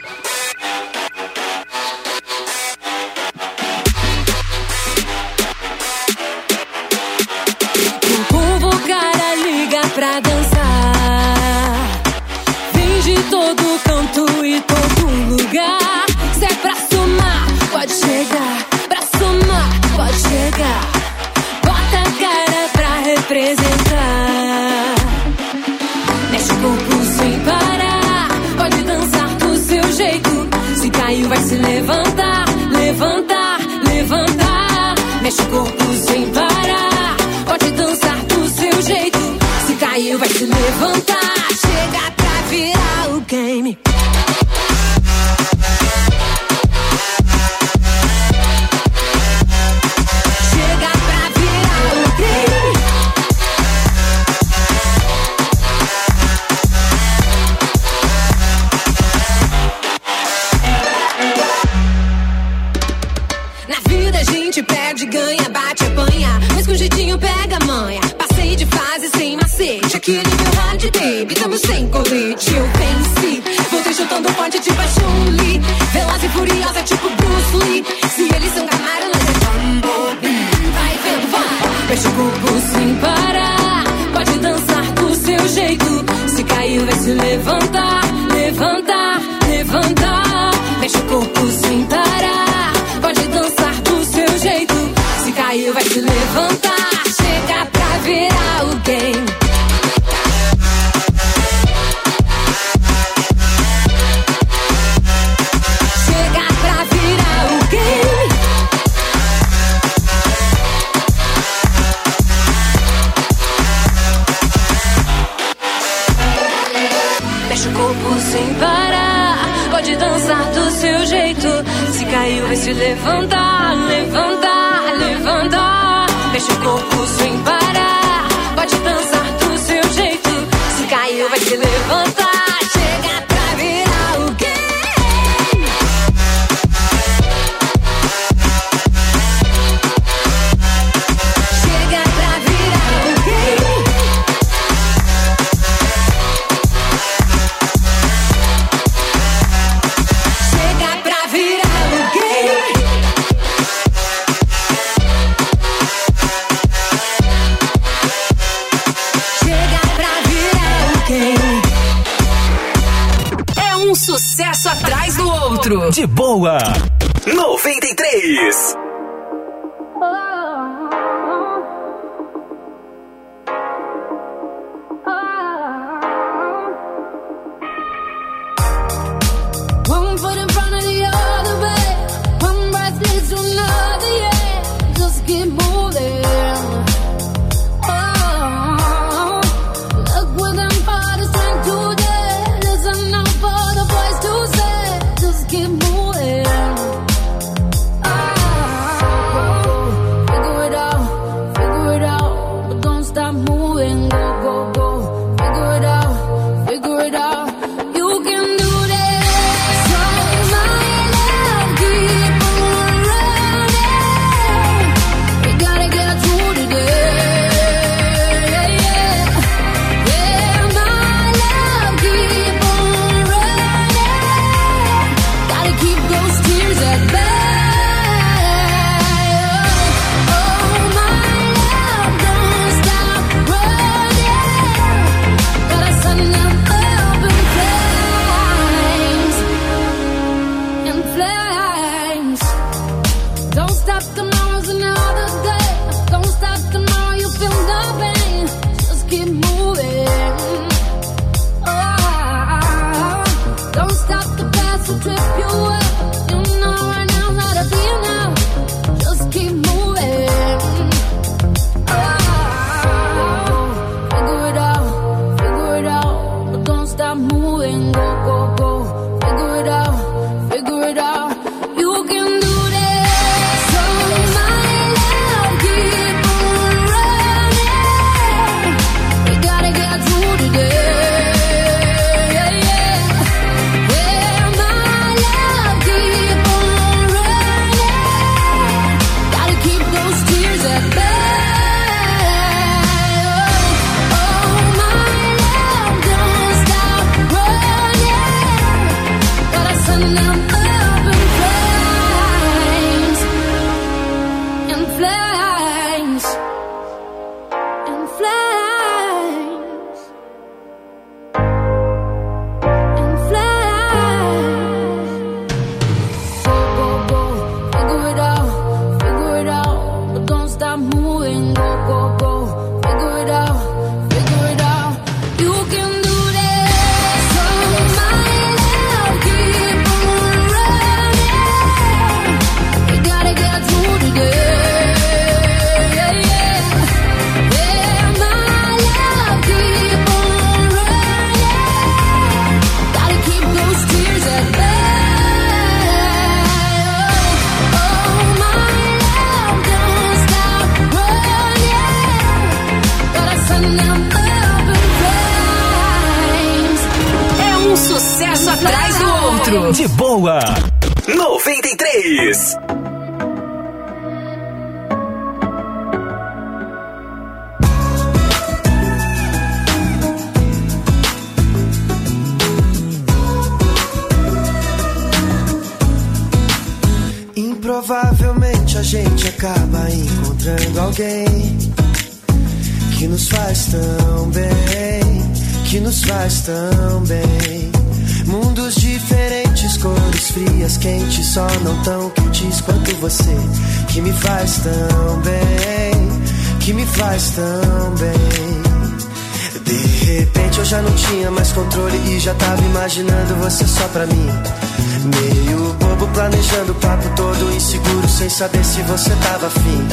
Você tava afim.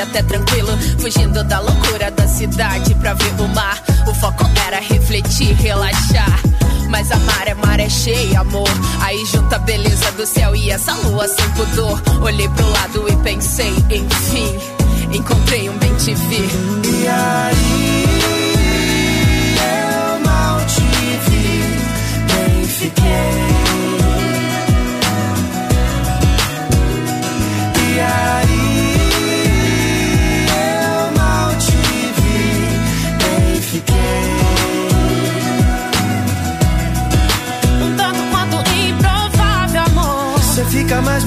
Até tranquilo. Fugindo da loucura da cidade pra ver o mar. O foco era refletir, relaxar. Mas amar é maré cheia, amor. Aí junta a beleza do céu e essa lua sem pudor. Olhei pro lado e pensei, enfim, encontrei um bem te.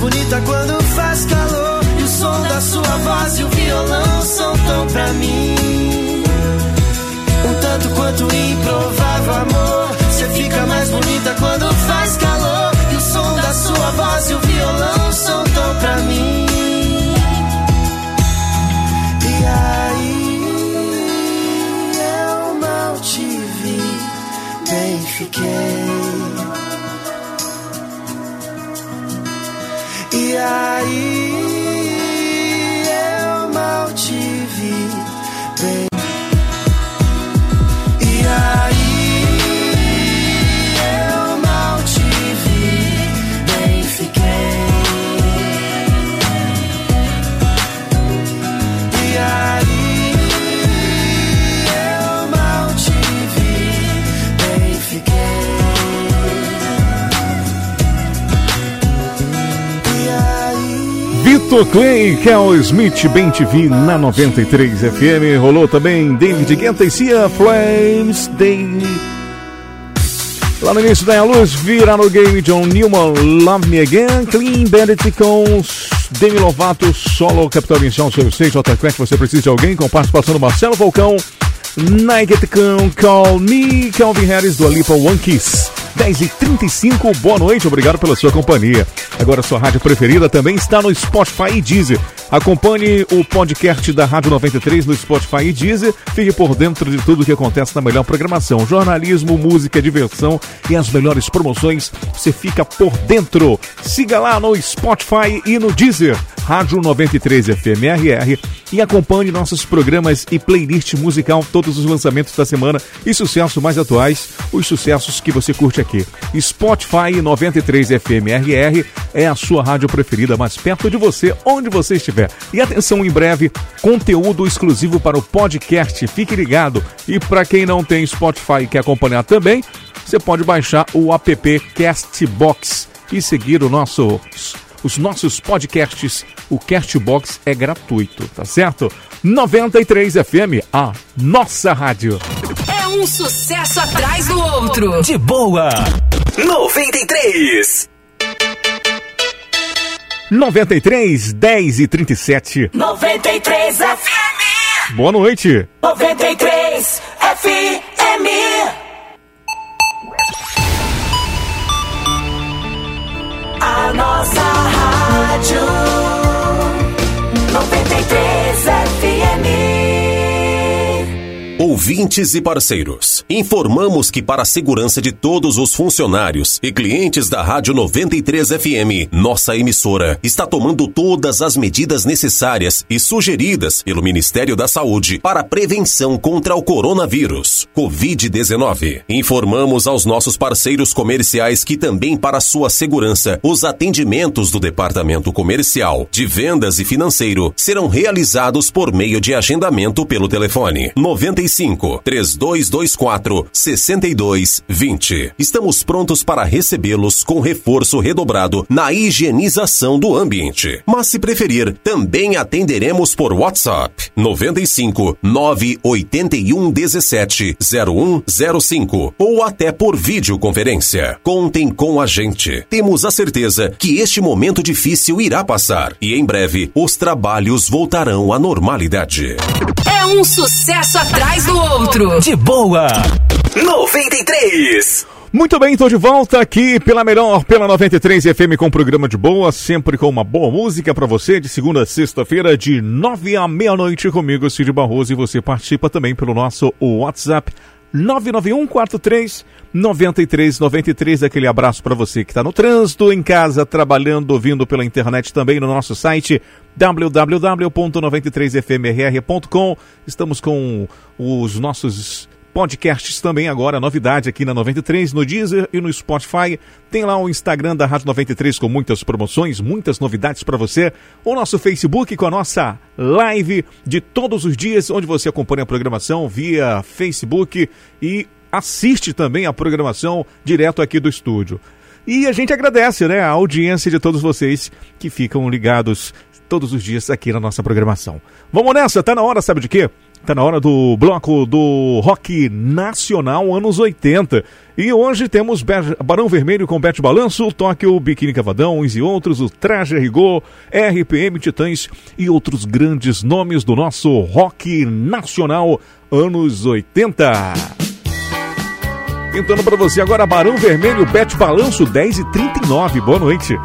Bonita quando faz calor. E o som da sua voz e o violão são tão pra mim. Um tanto quanto improvável, amor. Você fica mais bonita quando faz calor. E o som da sua voz e o violão são tão pra mim. Vitor Clay, Kel Smith, Bem TV na 93 FM. Rolou também David Guetta e Cia Flames Day. Lá no início da luz, vira no game John Newman, Love Me Again, Clean Bandit com Demi Lovato, solo Capital Inicial, seu 6, J Quest, você precisa de alguém, com participação do Marcelo Falcão, Nike Call Me, Calvin Harris do Alipa One Kiss. 10 e 35 boa noite, obrigado pela sua companhia. Agora sua rádio preferida também está no Spotify e Deezer. Acompanhe o podcast da Rádio 93 no Spotify e Deezer. Fique por dentro de tudo o que acontece na melhor programação. Jornalismo, música, diversão e as melhores promoções. Você fica por dentro. Siga lá no Spotify e no Deezer. Rádio 93 FM RR e acompanhe nossos programas e playlist musical, todos os lançamentos da semana e sucessos mais atuais, os sucessos que você curte aqui. Spotify 93 FM RR é a sua rádio preferida, mais perto de você, onde você estiver. E atenção, em breve, conteúdo exclusivo para o podcast. Fique ligado. E para quem não tem Spotify e quer acompanhar também, você pode baixar o app Castbox e seguir o nosso os nossos podcasts. O Castbox é gratuito, tá certo? 93 FM, a nossa rádio. É um sucesso atrás do outro. De boa. 93. 93, 10 e 37. 93 FM. Boa noite. 93 FM. Ouvintes e parceiros, informamos que para a segurança de todos os funcionários e clientes da Rádio 93 FM, nossa emissora está tomando todas as medidas necessárias e sugeridas pelo Ministério da Saúde para a prevenção contra o coronavírus, Covid-19. Informamos aos nossos parceiros comerciais que também para sua segurança, os atendimentos do Departamento Comercial, de Vendas e Financeiro serão realizados por meio de agendamento pelo telefone 95 3224 6220. Estamos prontos para recebê-los com reforço redobrado na higienização do ambiente. Mas se preferir, também atenderemos por WhatsApp 95 981 17 0105 ou até por videoconferência. Contem com a gente. Temos a certeza que este momento difícil irá passar e em breve os trabalhos voltarão à normalidade. É um sucesso atrás do outro. De boa. 93. Muito bem, estou de volta aqui pela melhor, pela 93 FM com um programa de boa, sempre com uma boa música para você, de segunda a sexta-feira, de nove à meia-noite comigo, Cid Barroso, e você participa também pelo nosso WhatsApp 99143 9393. Aquele abraço para você que está no trânsito, em casa, trabalhando, ouvindo pela internet também no nosso site www.93fmrr.com. Estamos com os nossos podcasts também agora, novidade aqui na 93, no Deezer e no Spotify. Tem lá o Instagram da Rádio 93 com muitas promoções, muitas novidades para você. O nosso Facebook com a nossa live de todos os dias, onde você acompanha a programação via Facebook e assiste também a programação direto aqui do estúdio. E a gente agradece, né, a audiência de todos vocês que ficam ligados todos os dias aqui na nossa programação. Vamos nessa, tá na hora, sabe de quê? Tá na hora do bloco do rock nacional anos 80. E hoje temos Barão Vermelho com Bete Balanço, Tóquio, Biquíni Cavadão, uns e outros, o Traje Rigor, RPM Titãs e outros grandes nomes do nosso rock nacional anos 80. Pintando pra você agora Barão Vermelho, Bete Balanço, 10 e 39 Boa noite.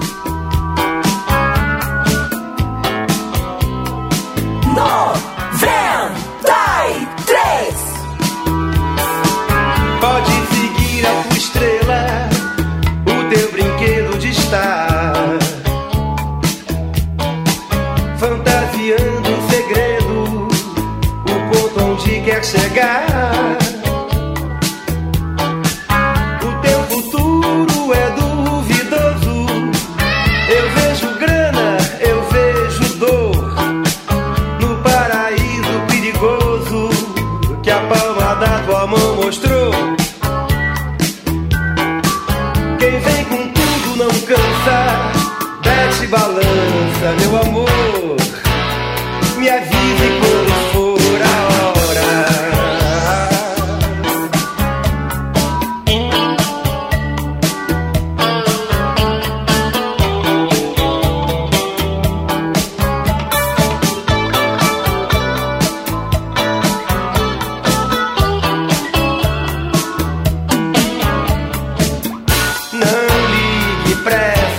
Onde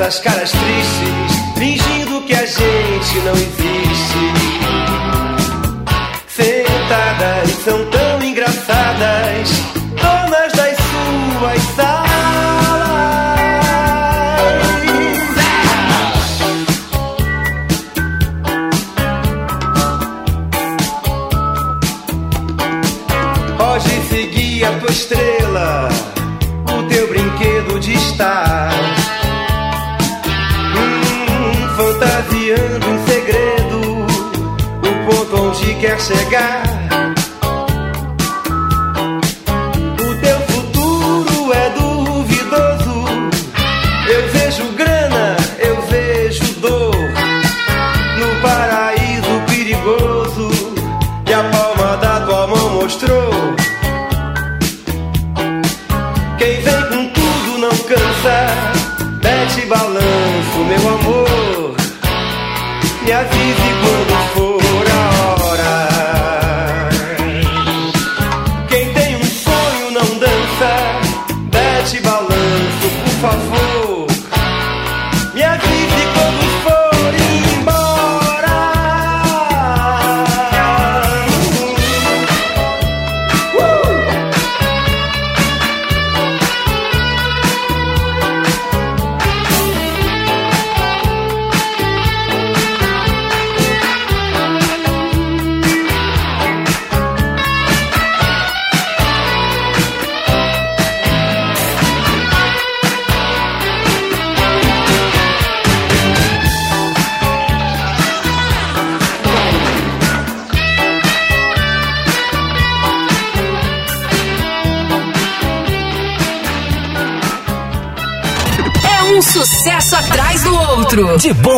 essas caras tristes, fingindo que a gente não existe. Onde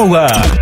outro.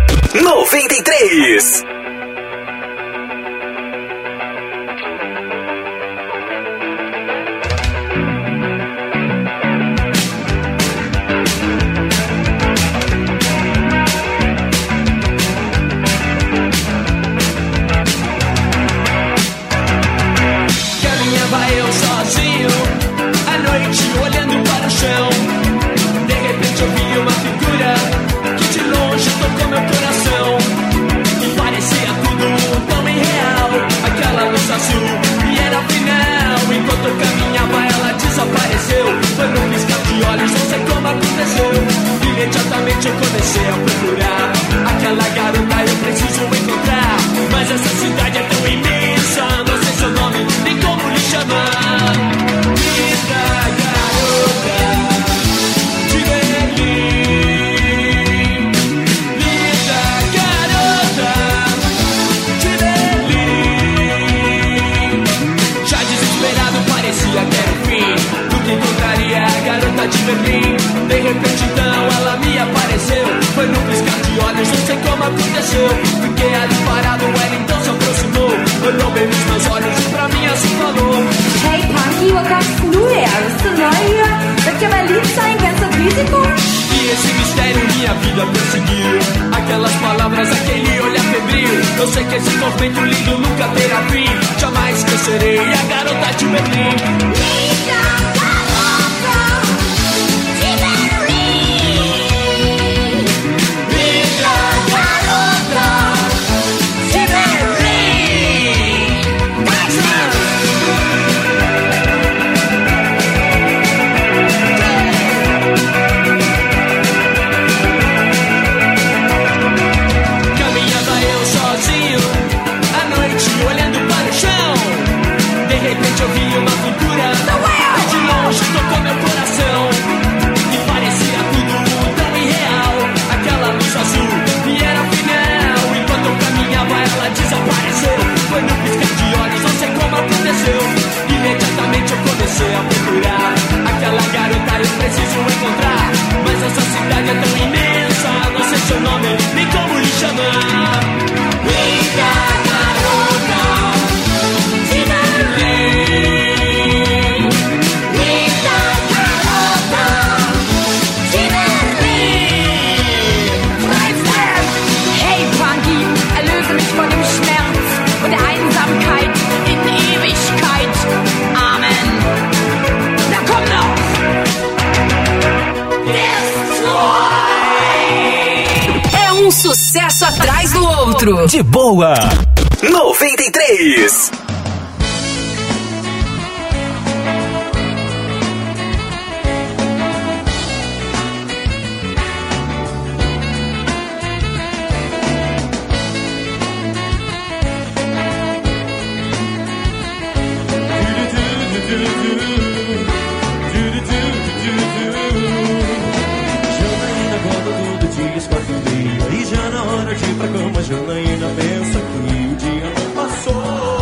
pra cama, Janaína pensa que o dia não passou.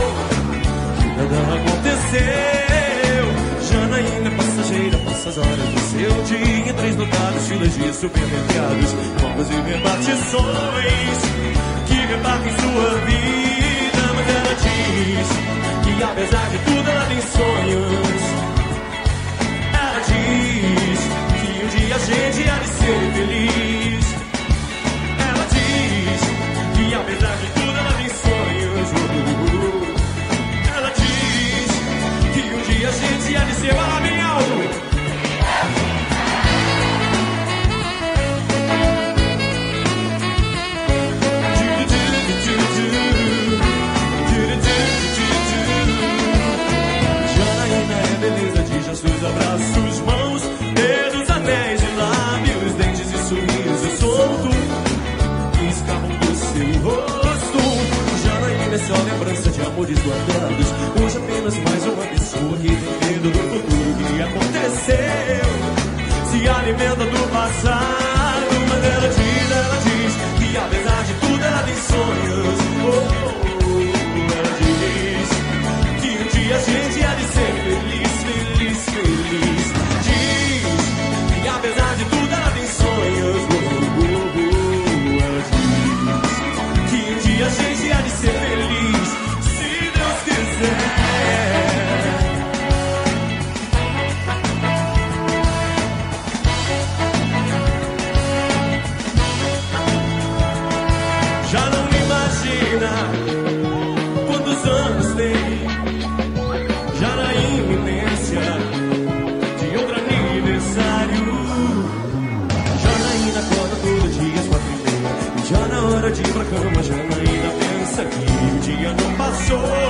Nada aconteceu. Janaína é passageira, passa as horas do seu dia. Três notados, filas de supermercados, compras e repartições que repartem sua vida. Mas ela diz que apesar de tudo, ela tem sonhos. Ela diz que um dia a gente há de ser feliz. Garcia de Vai lá, vem alto. Seus abraços, mãos, dedos, anéis e lábios, dentes e sorriso solto que escavam do seu rosto. Janaína é só lembrança de amores guardados apenas mais uma pessoa que tem medo do futuro que aconteceu. Se alimenta do passado. joy.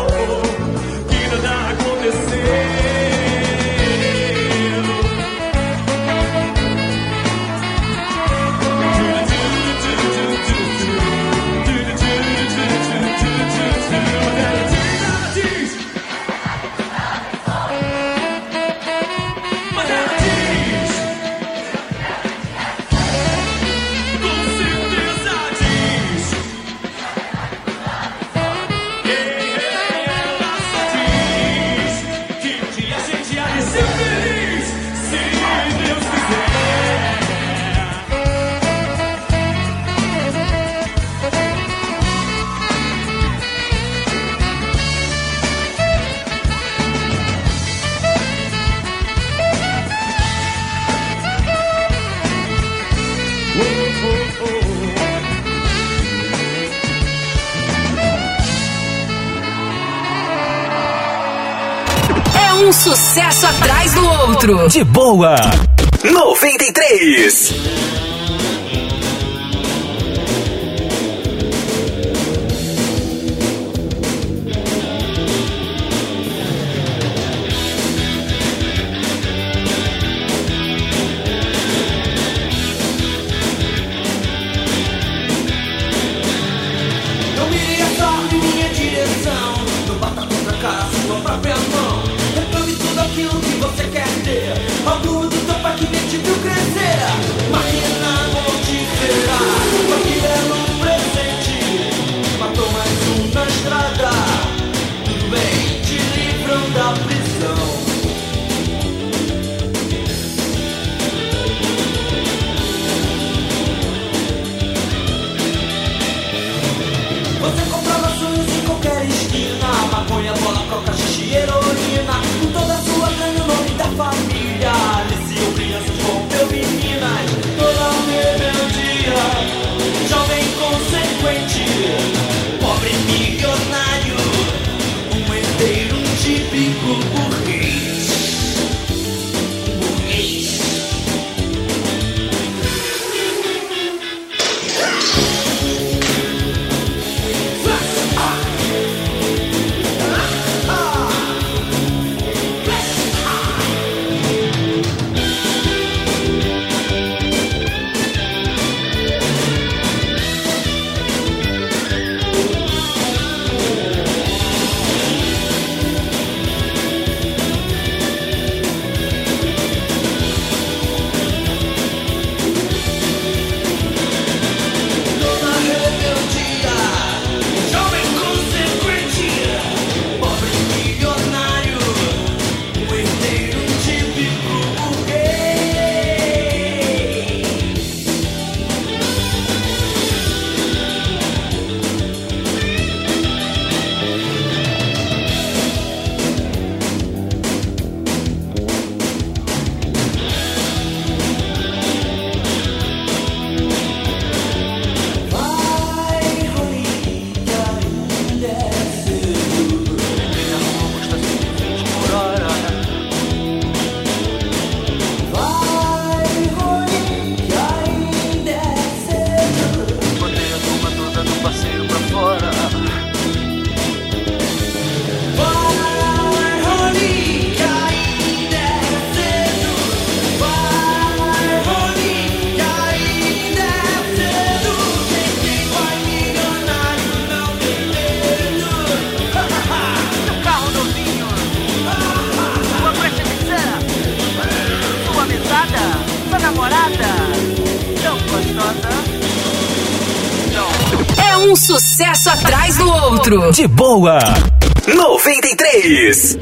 De boa. 93. De boa. 93.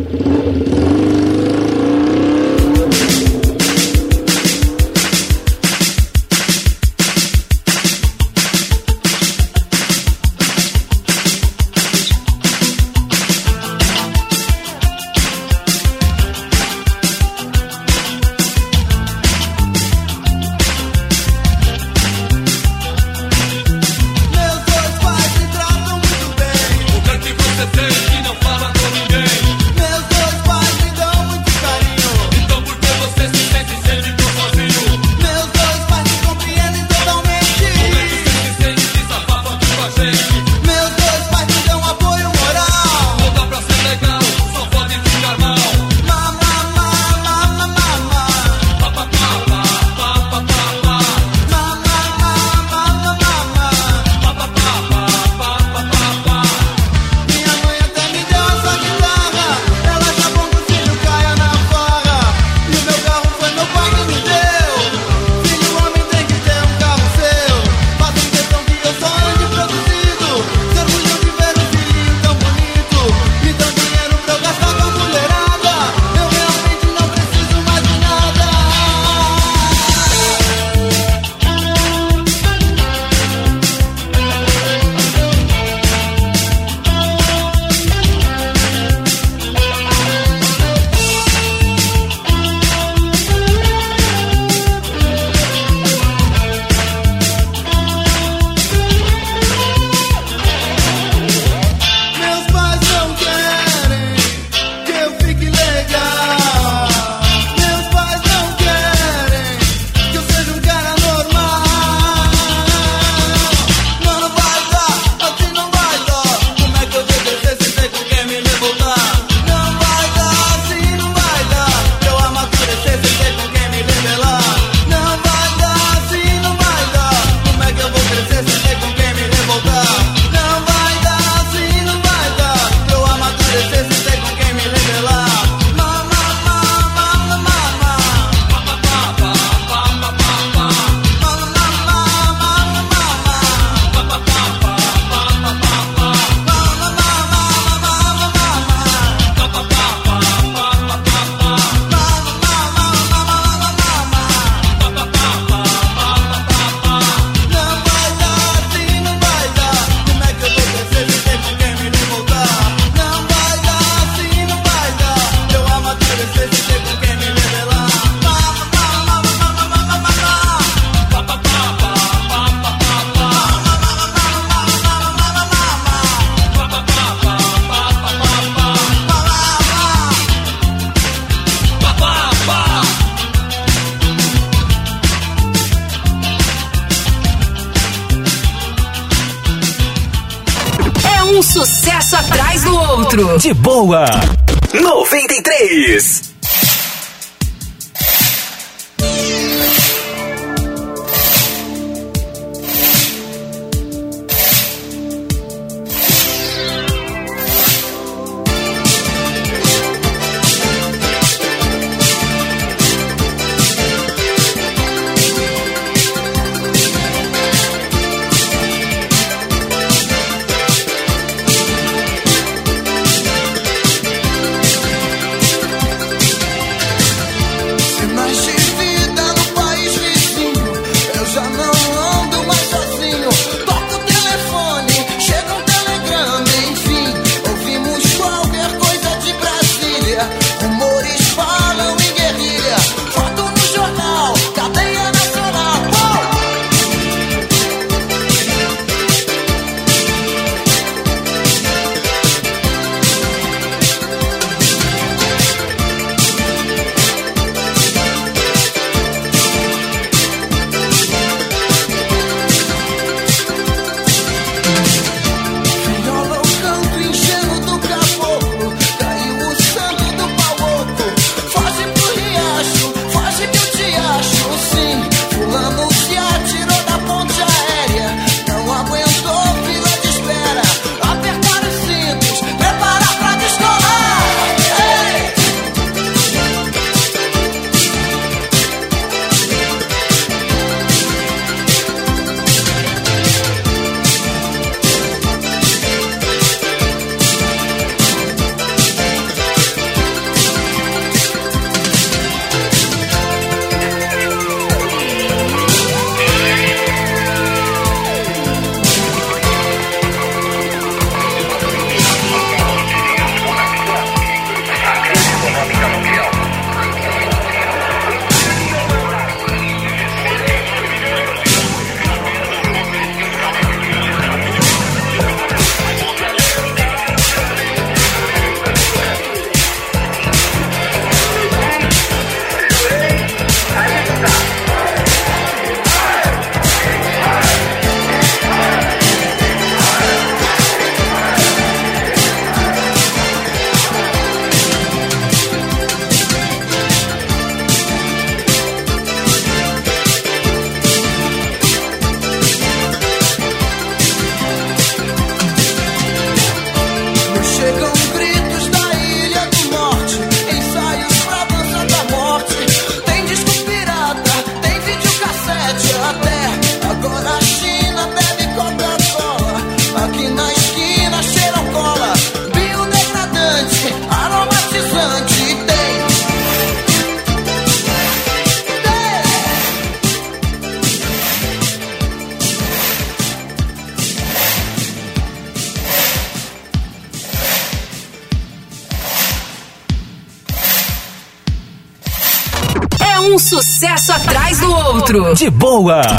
Boa.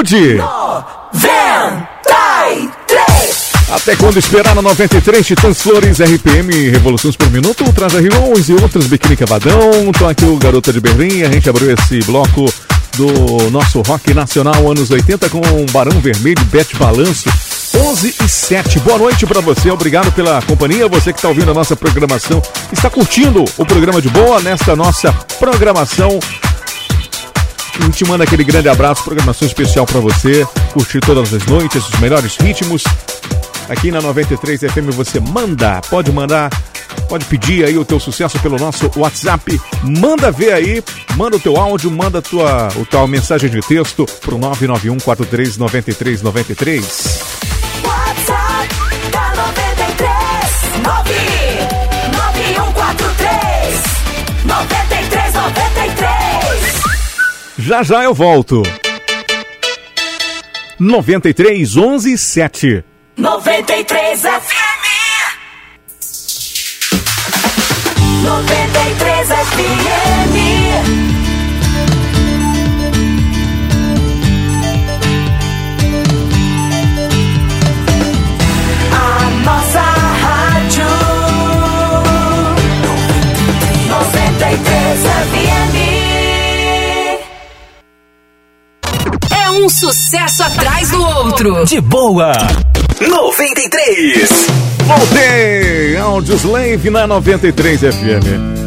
Saúde! 93! Até quando esperar na 93, Titãs Flores, RPM, Revoluções por Minuto, Traz R11 e outras Biquíni Cavadão. Tô aqui o Garota de Berlim, a gente abriu esse bloco do nosso rock nacional anos 80 com Barão Vermelho, Bete Balanço. 11 e 7. Boa noite para você. Obrigado pela companhia. Você que está ouvindo a nossa programação, está curtindo o programa de boa nesta nossa programação Gente manda aquele grande abraço, programação especial pra você, curtir todas as noites, os melhores ritmos. Aqui na 93 FM você manda, pode mandar, pode pedir aí o teu sucesso pelo nosso WhatsApp. Manda ver aí, manda o teu áudio, manda a tua, o tua mensagem de texto pro 991 43 93 93. Já já eu volto. 93 11 7. 93 FM 93 FM um sucesso atrás do outro. De boa. 93. Voltei! Audioslave na 93 FM.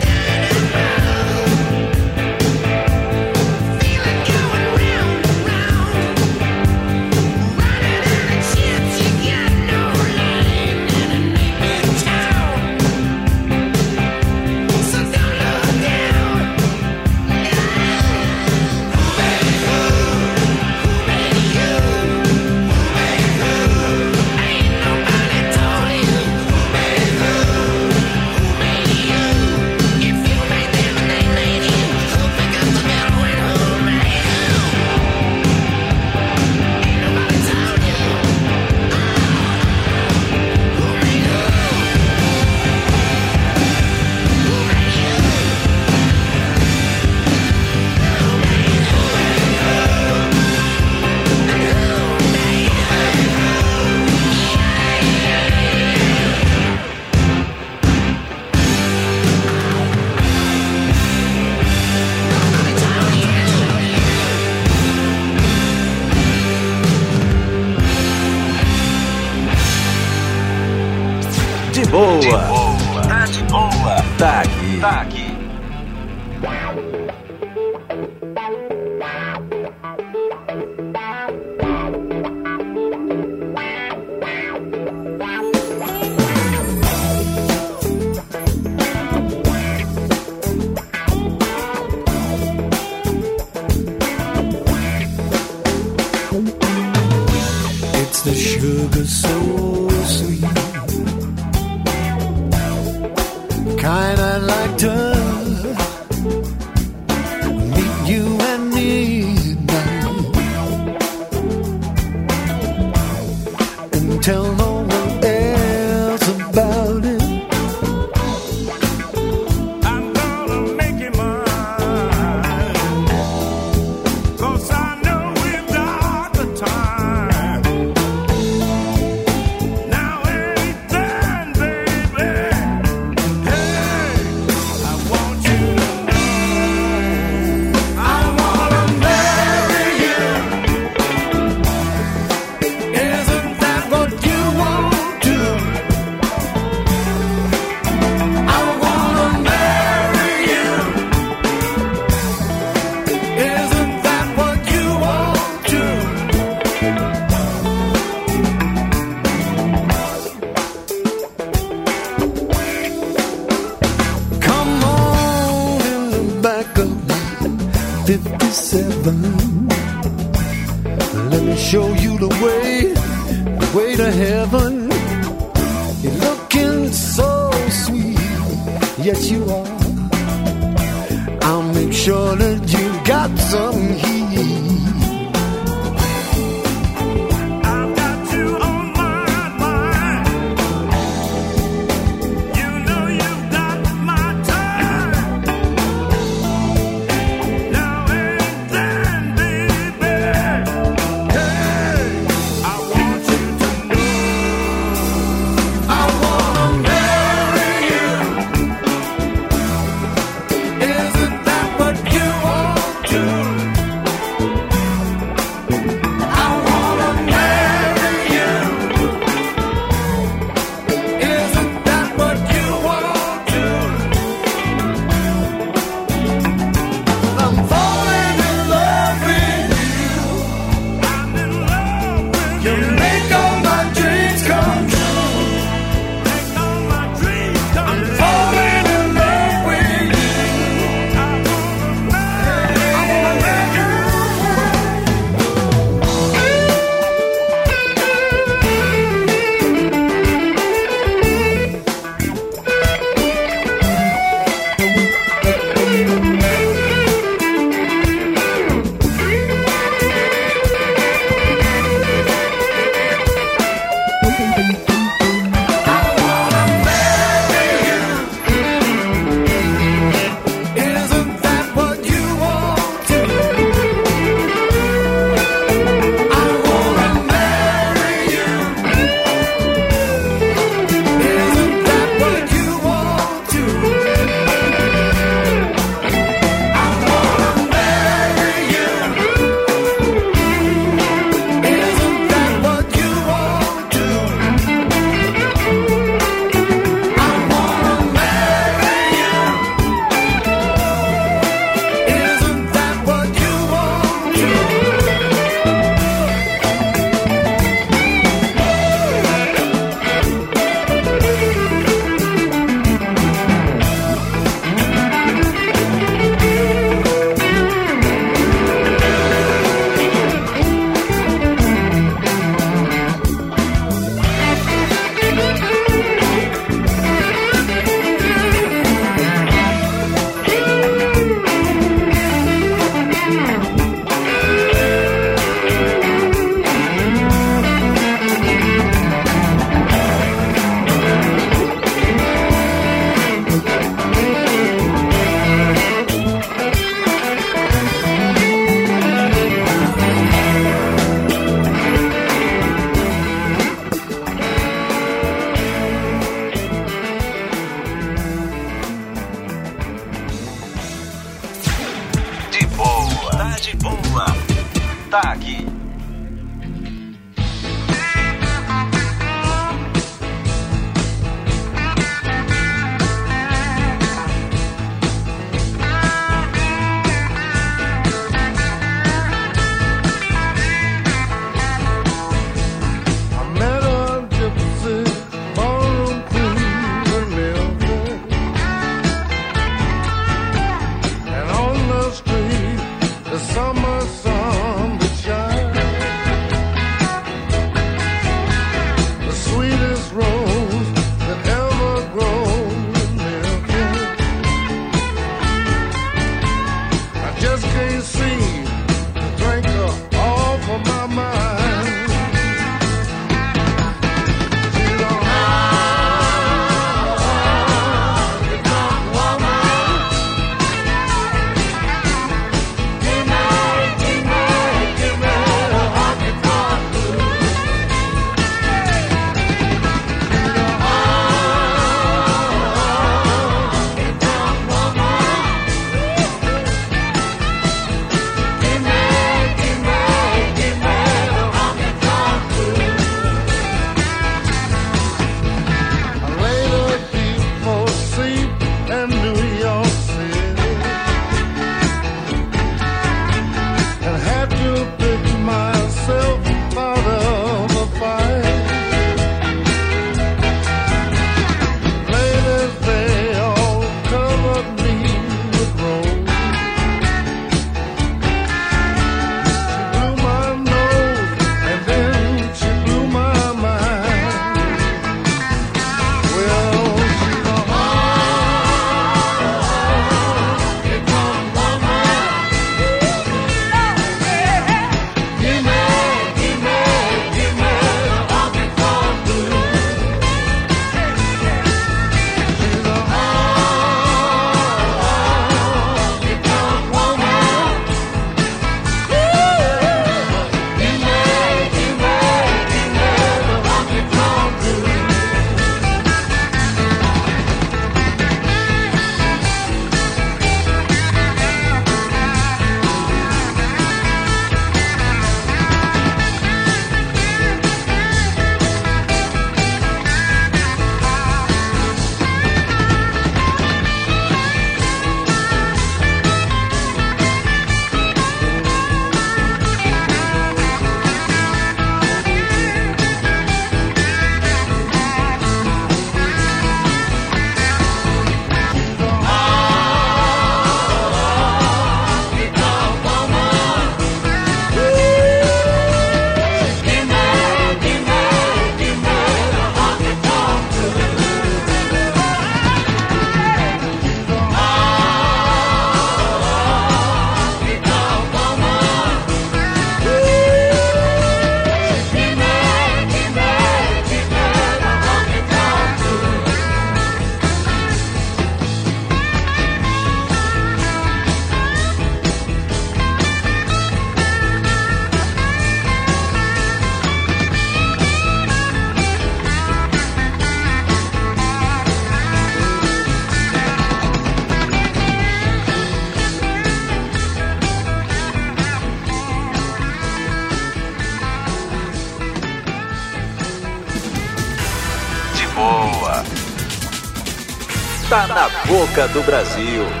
Boca do Brasil.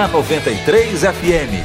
Na 93 FM.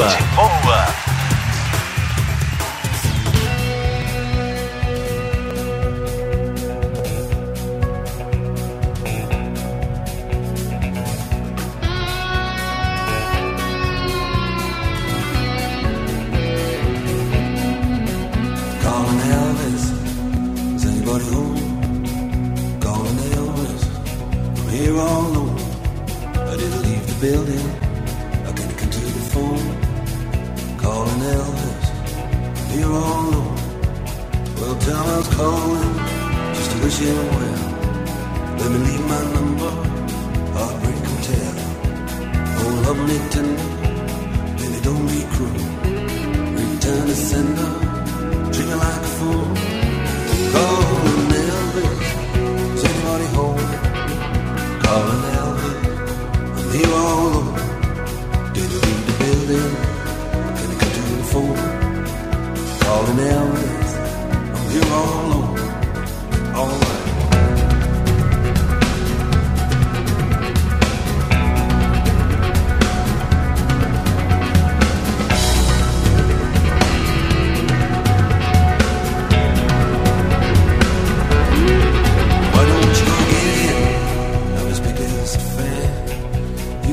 Cuba.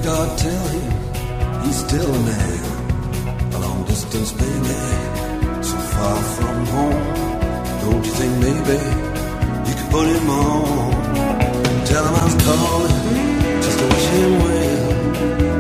God tell him he's still a man, a long distance baby, so far from home. Don't you think maybe you could put him on? Tell him I was calling just to wish him well.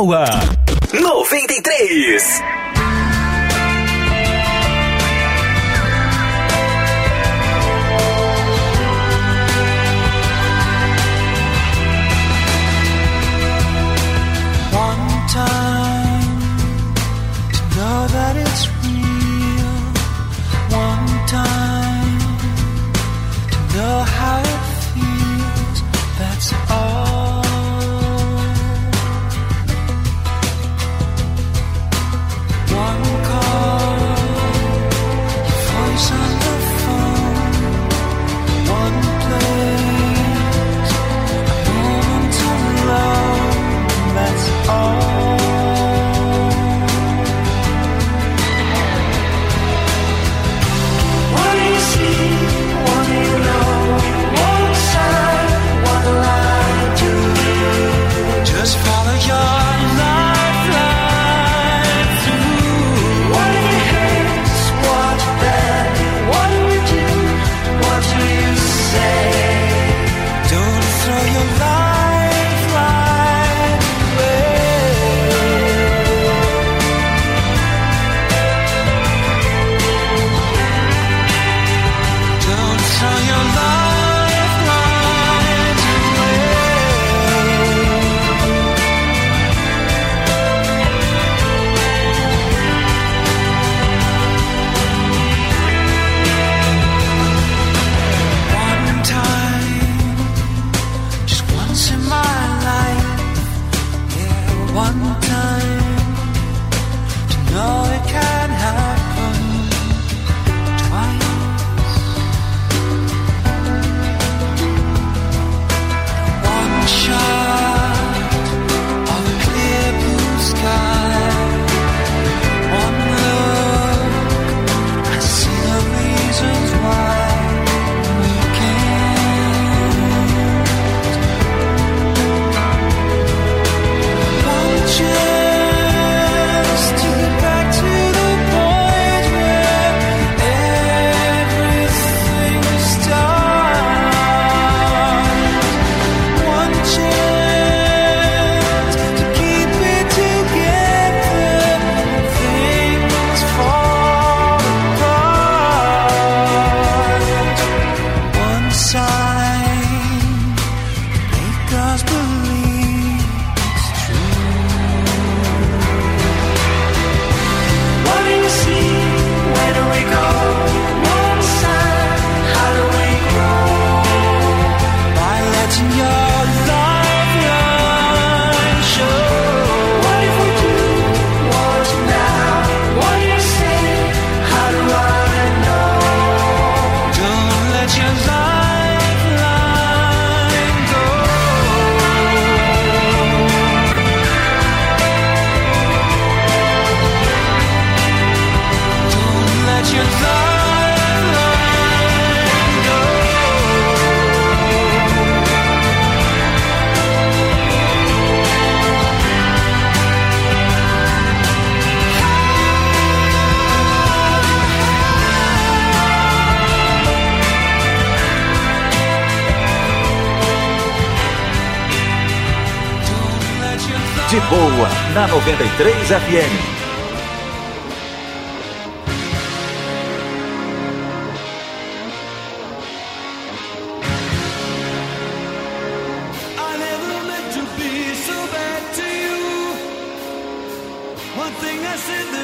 Outro. 93 FM. one thing I said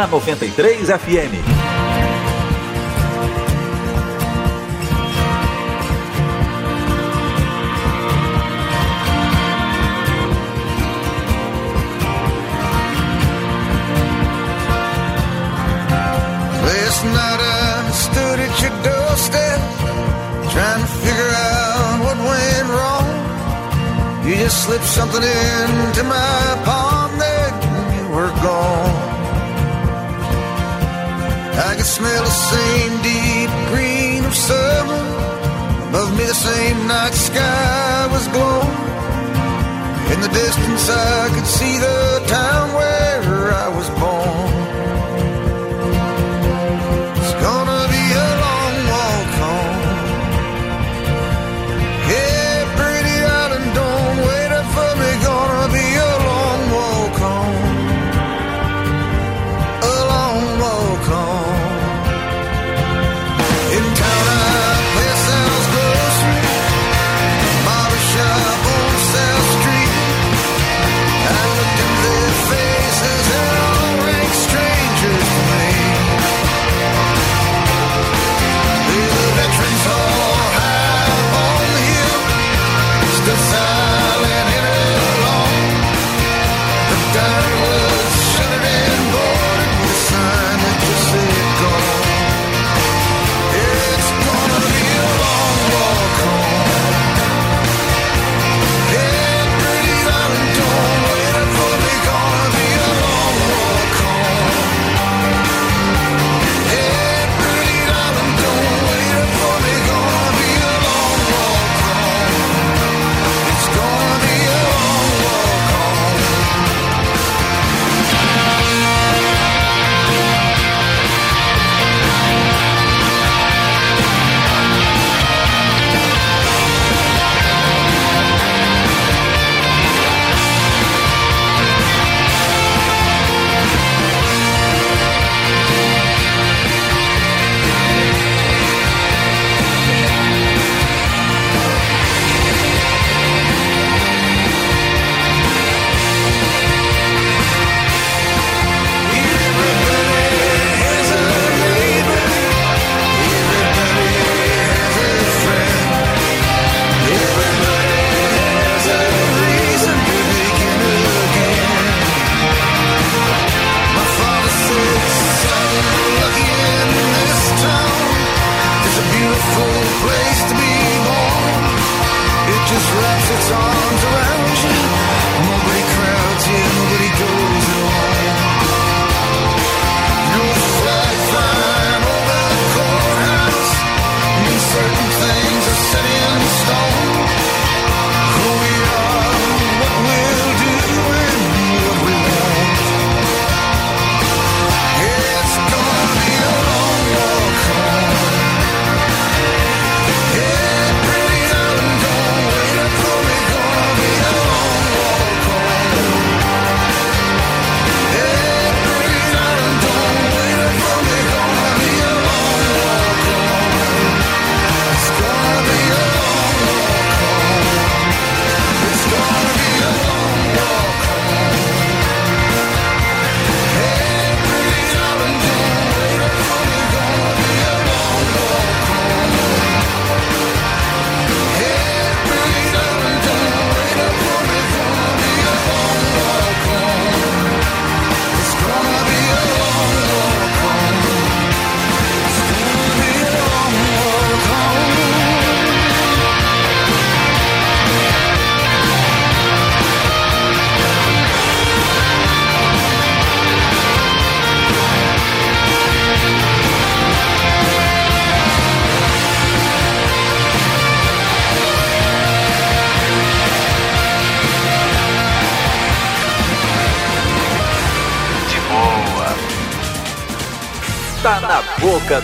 na 93 FM. Last night I stood at your doorstep trying to figure out what went wrong. You just slipped something into my same night sky was glowing. In the distance, I could see the town where I was born.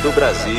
Do Brasil.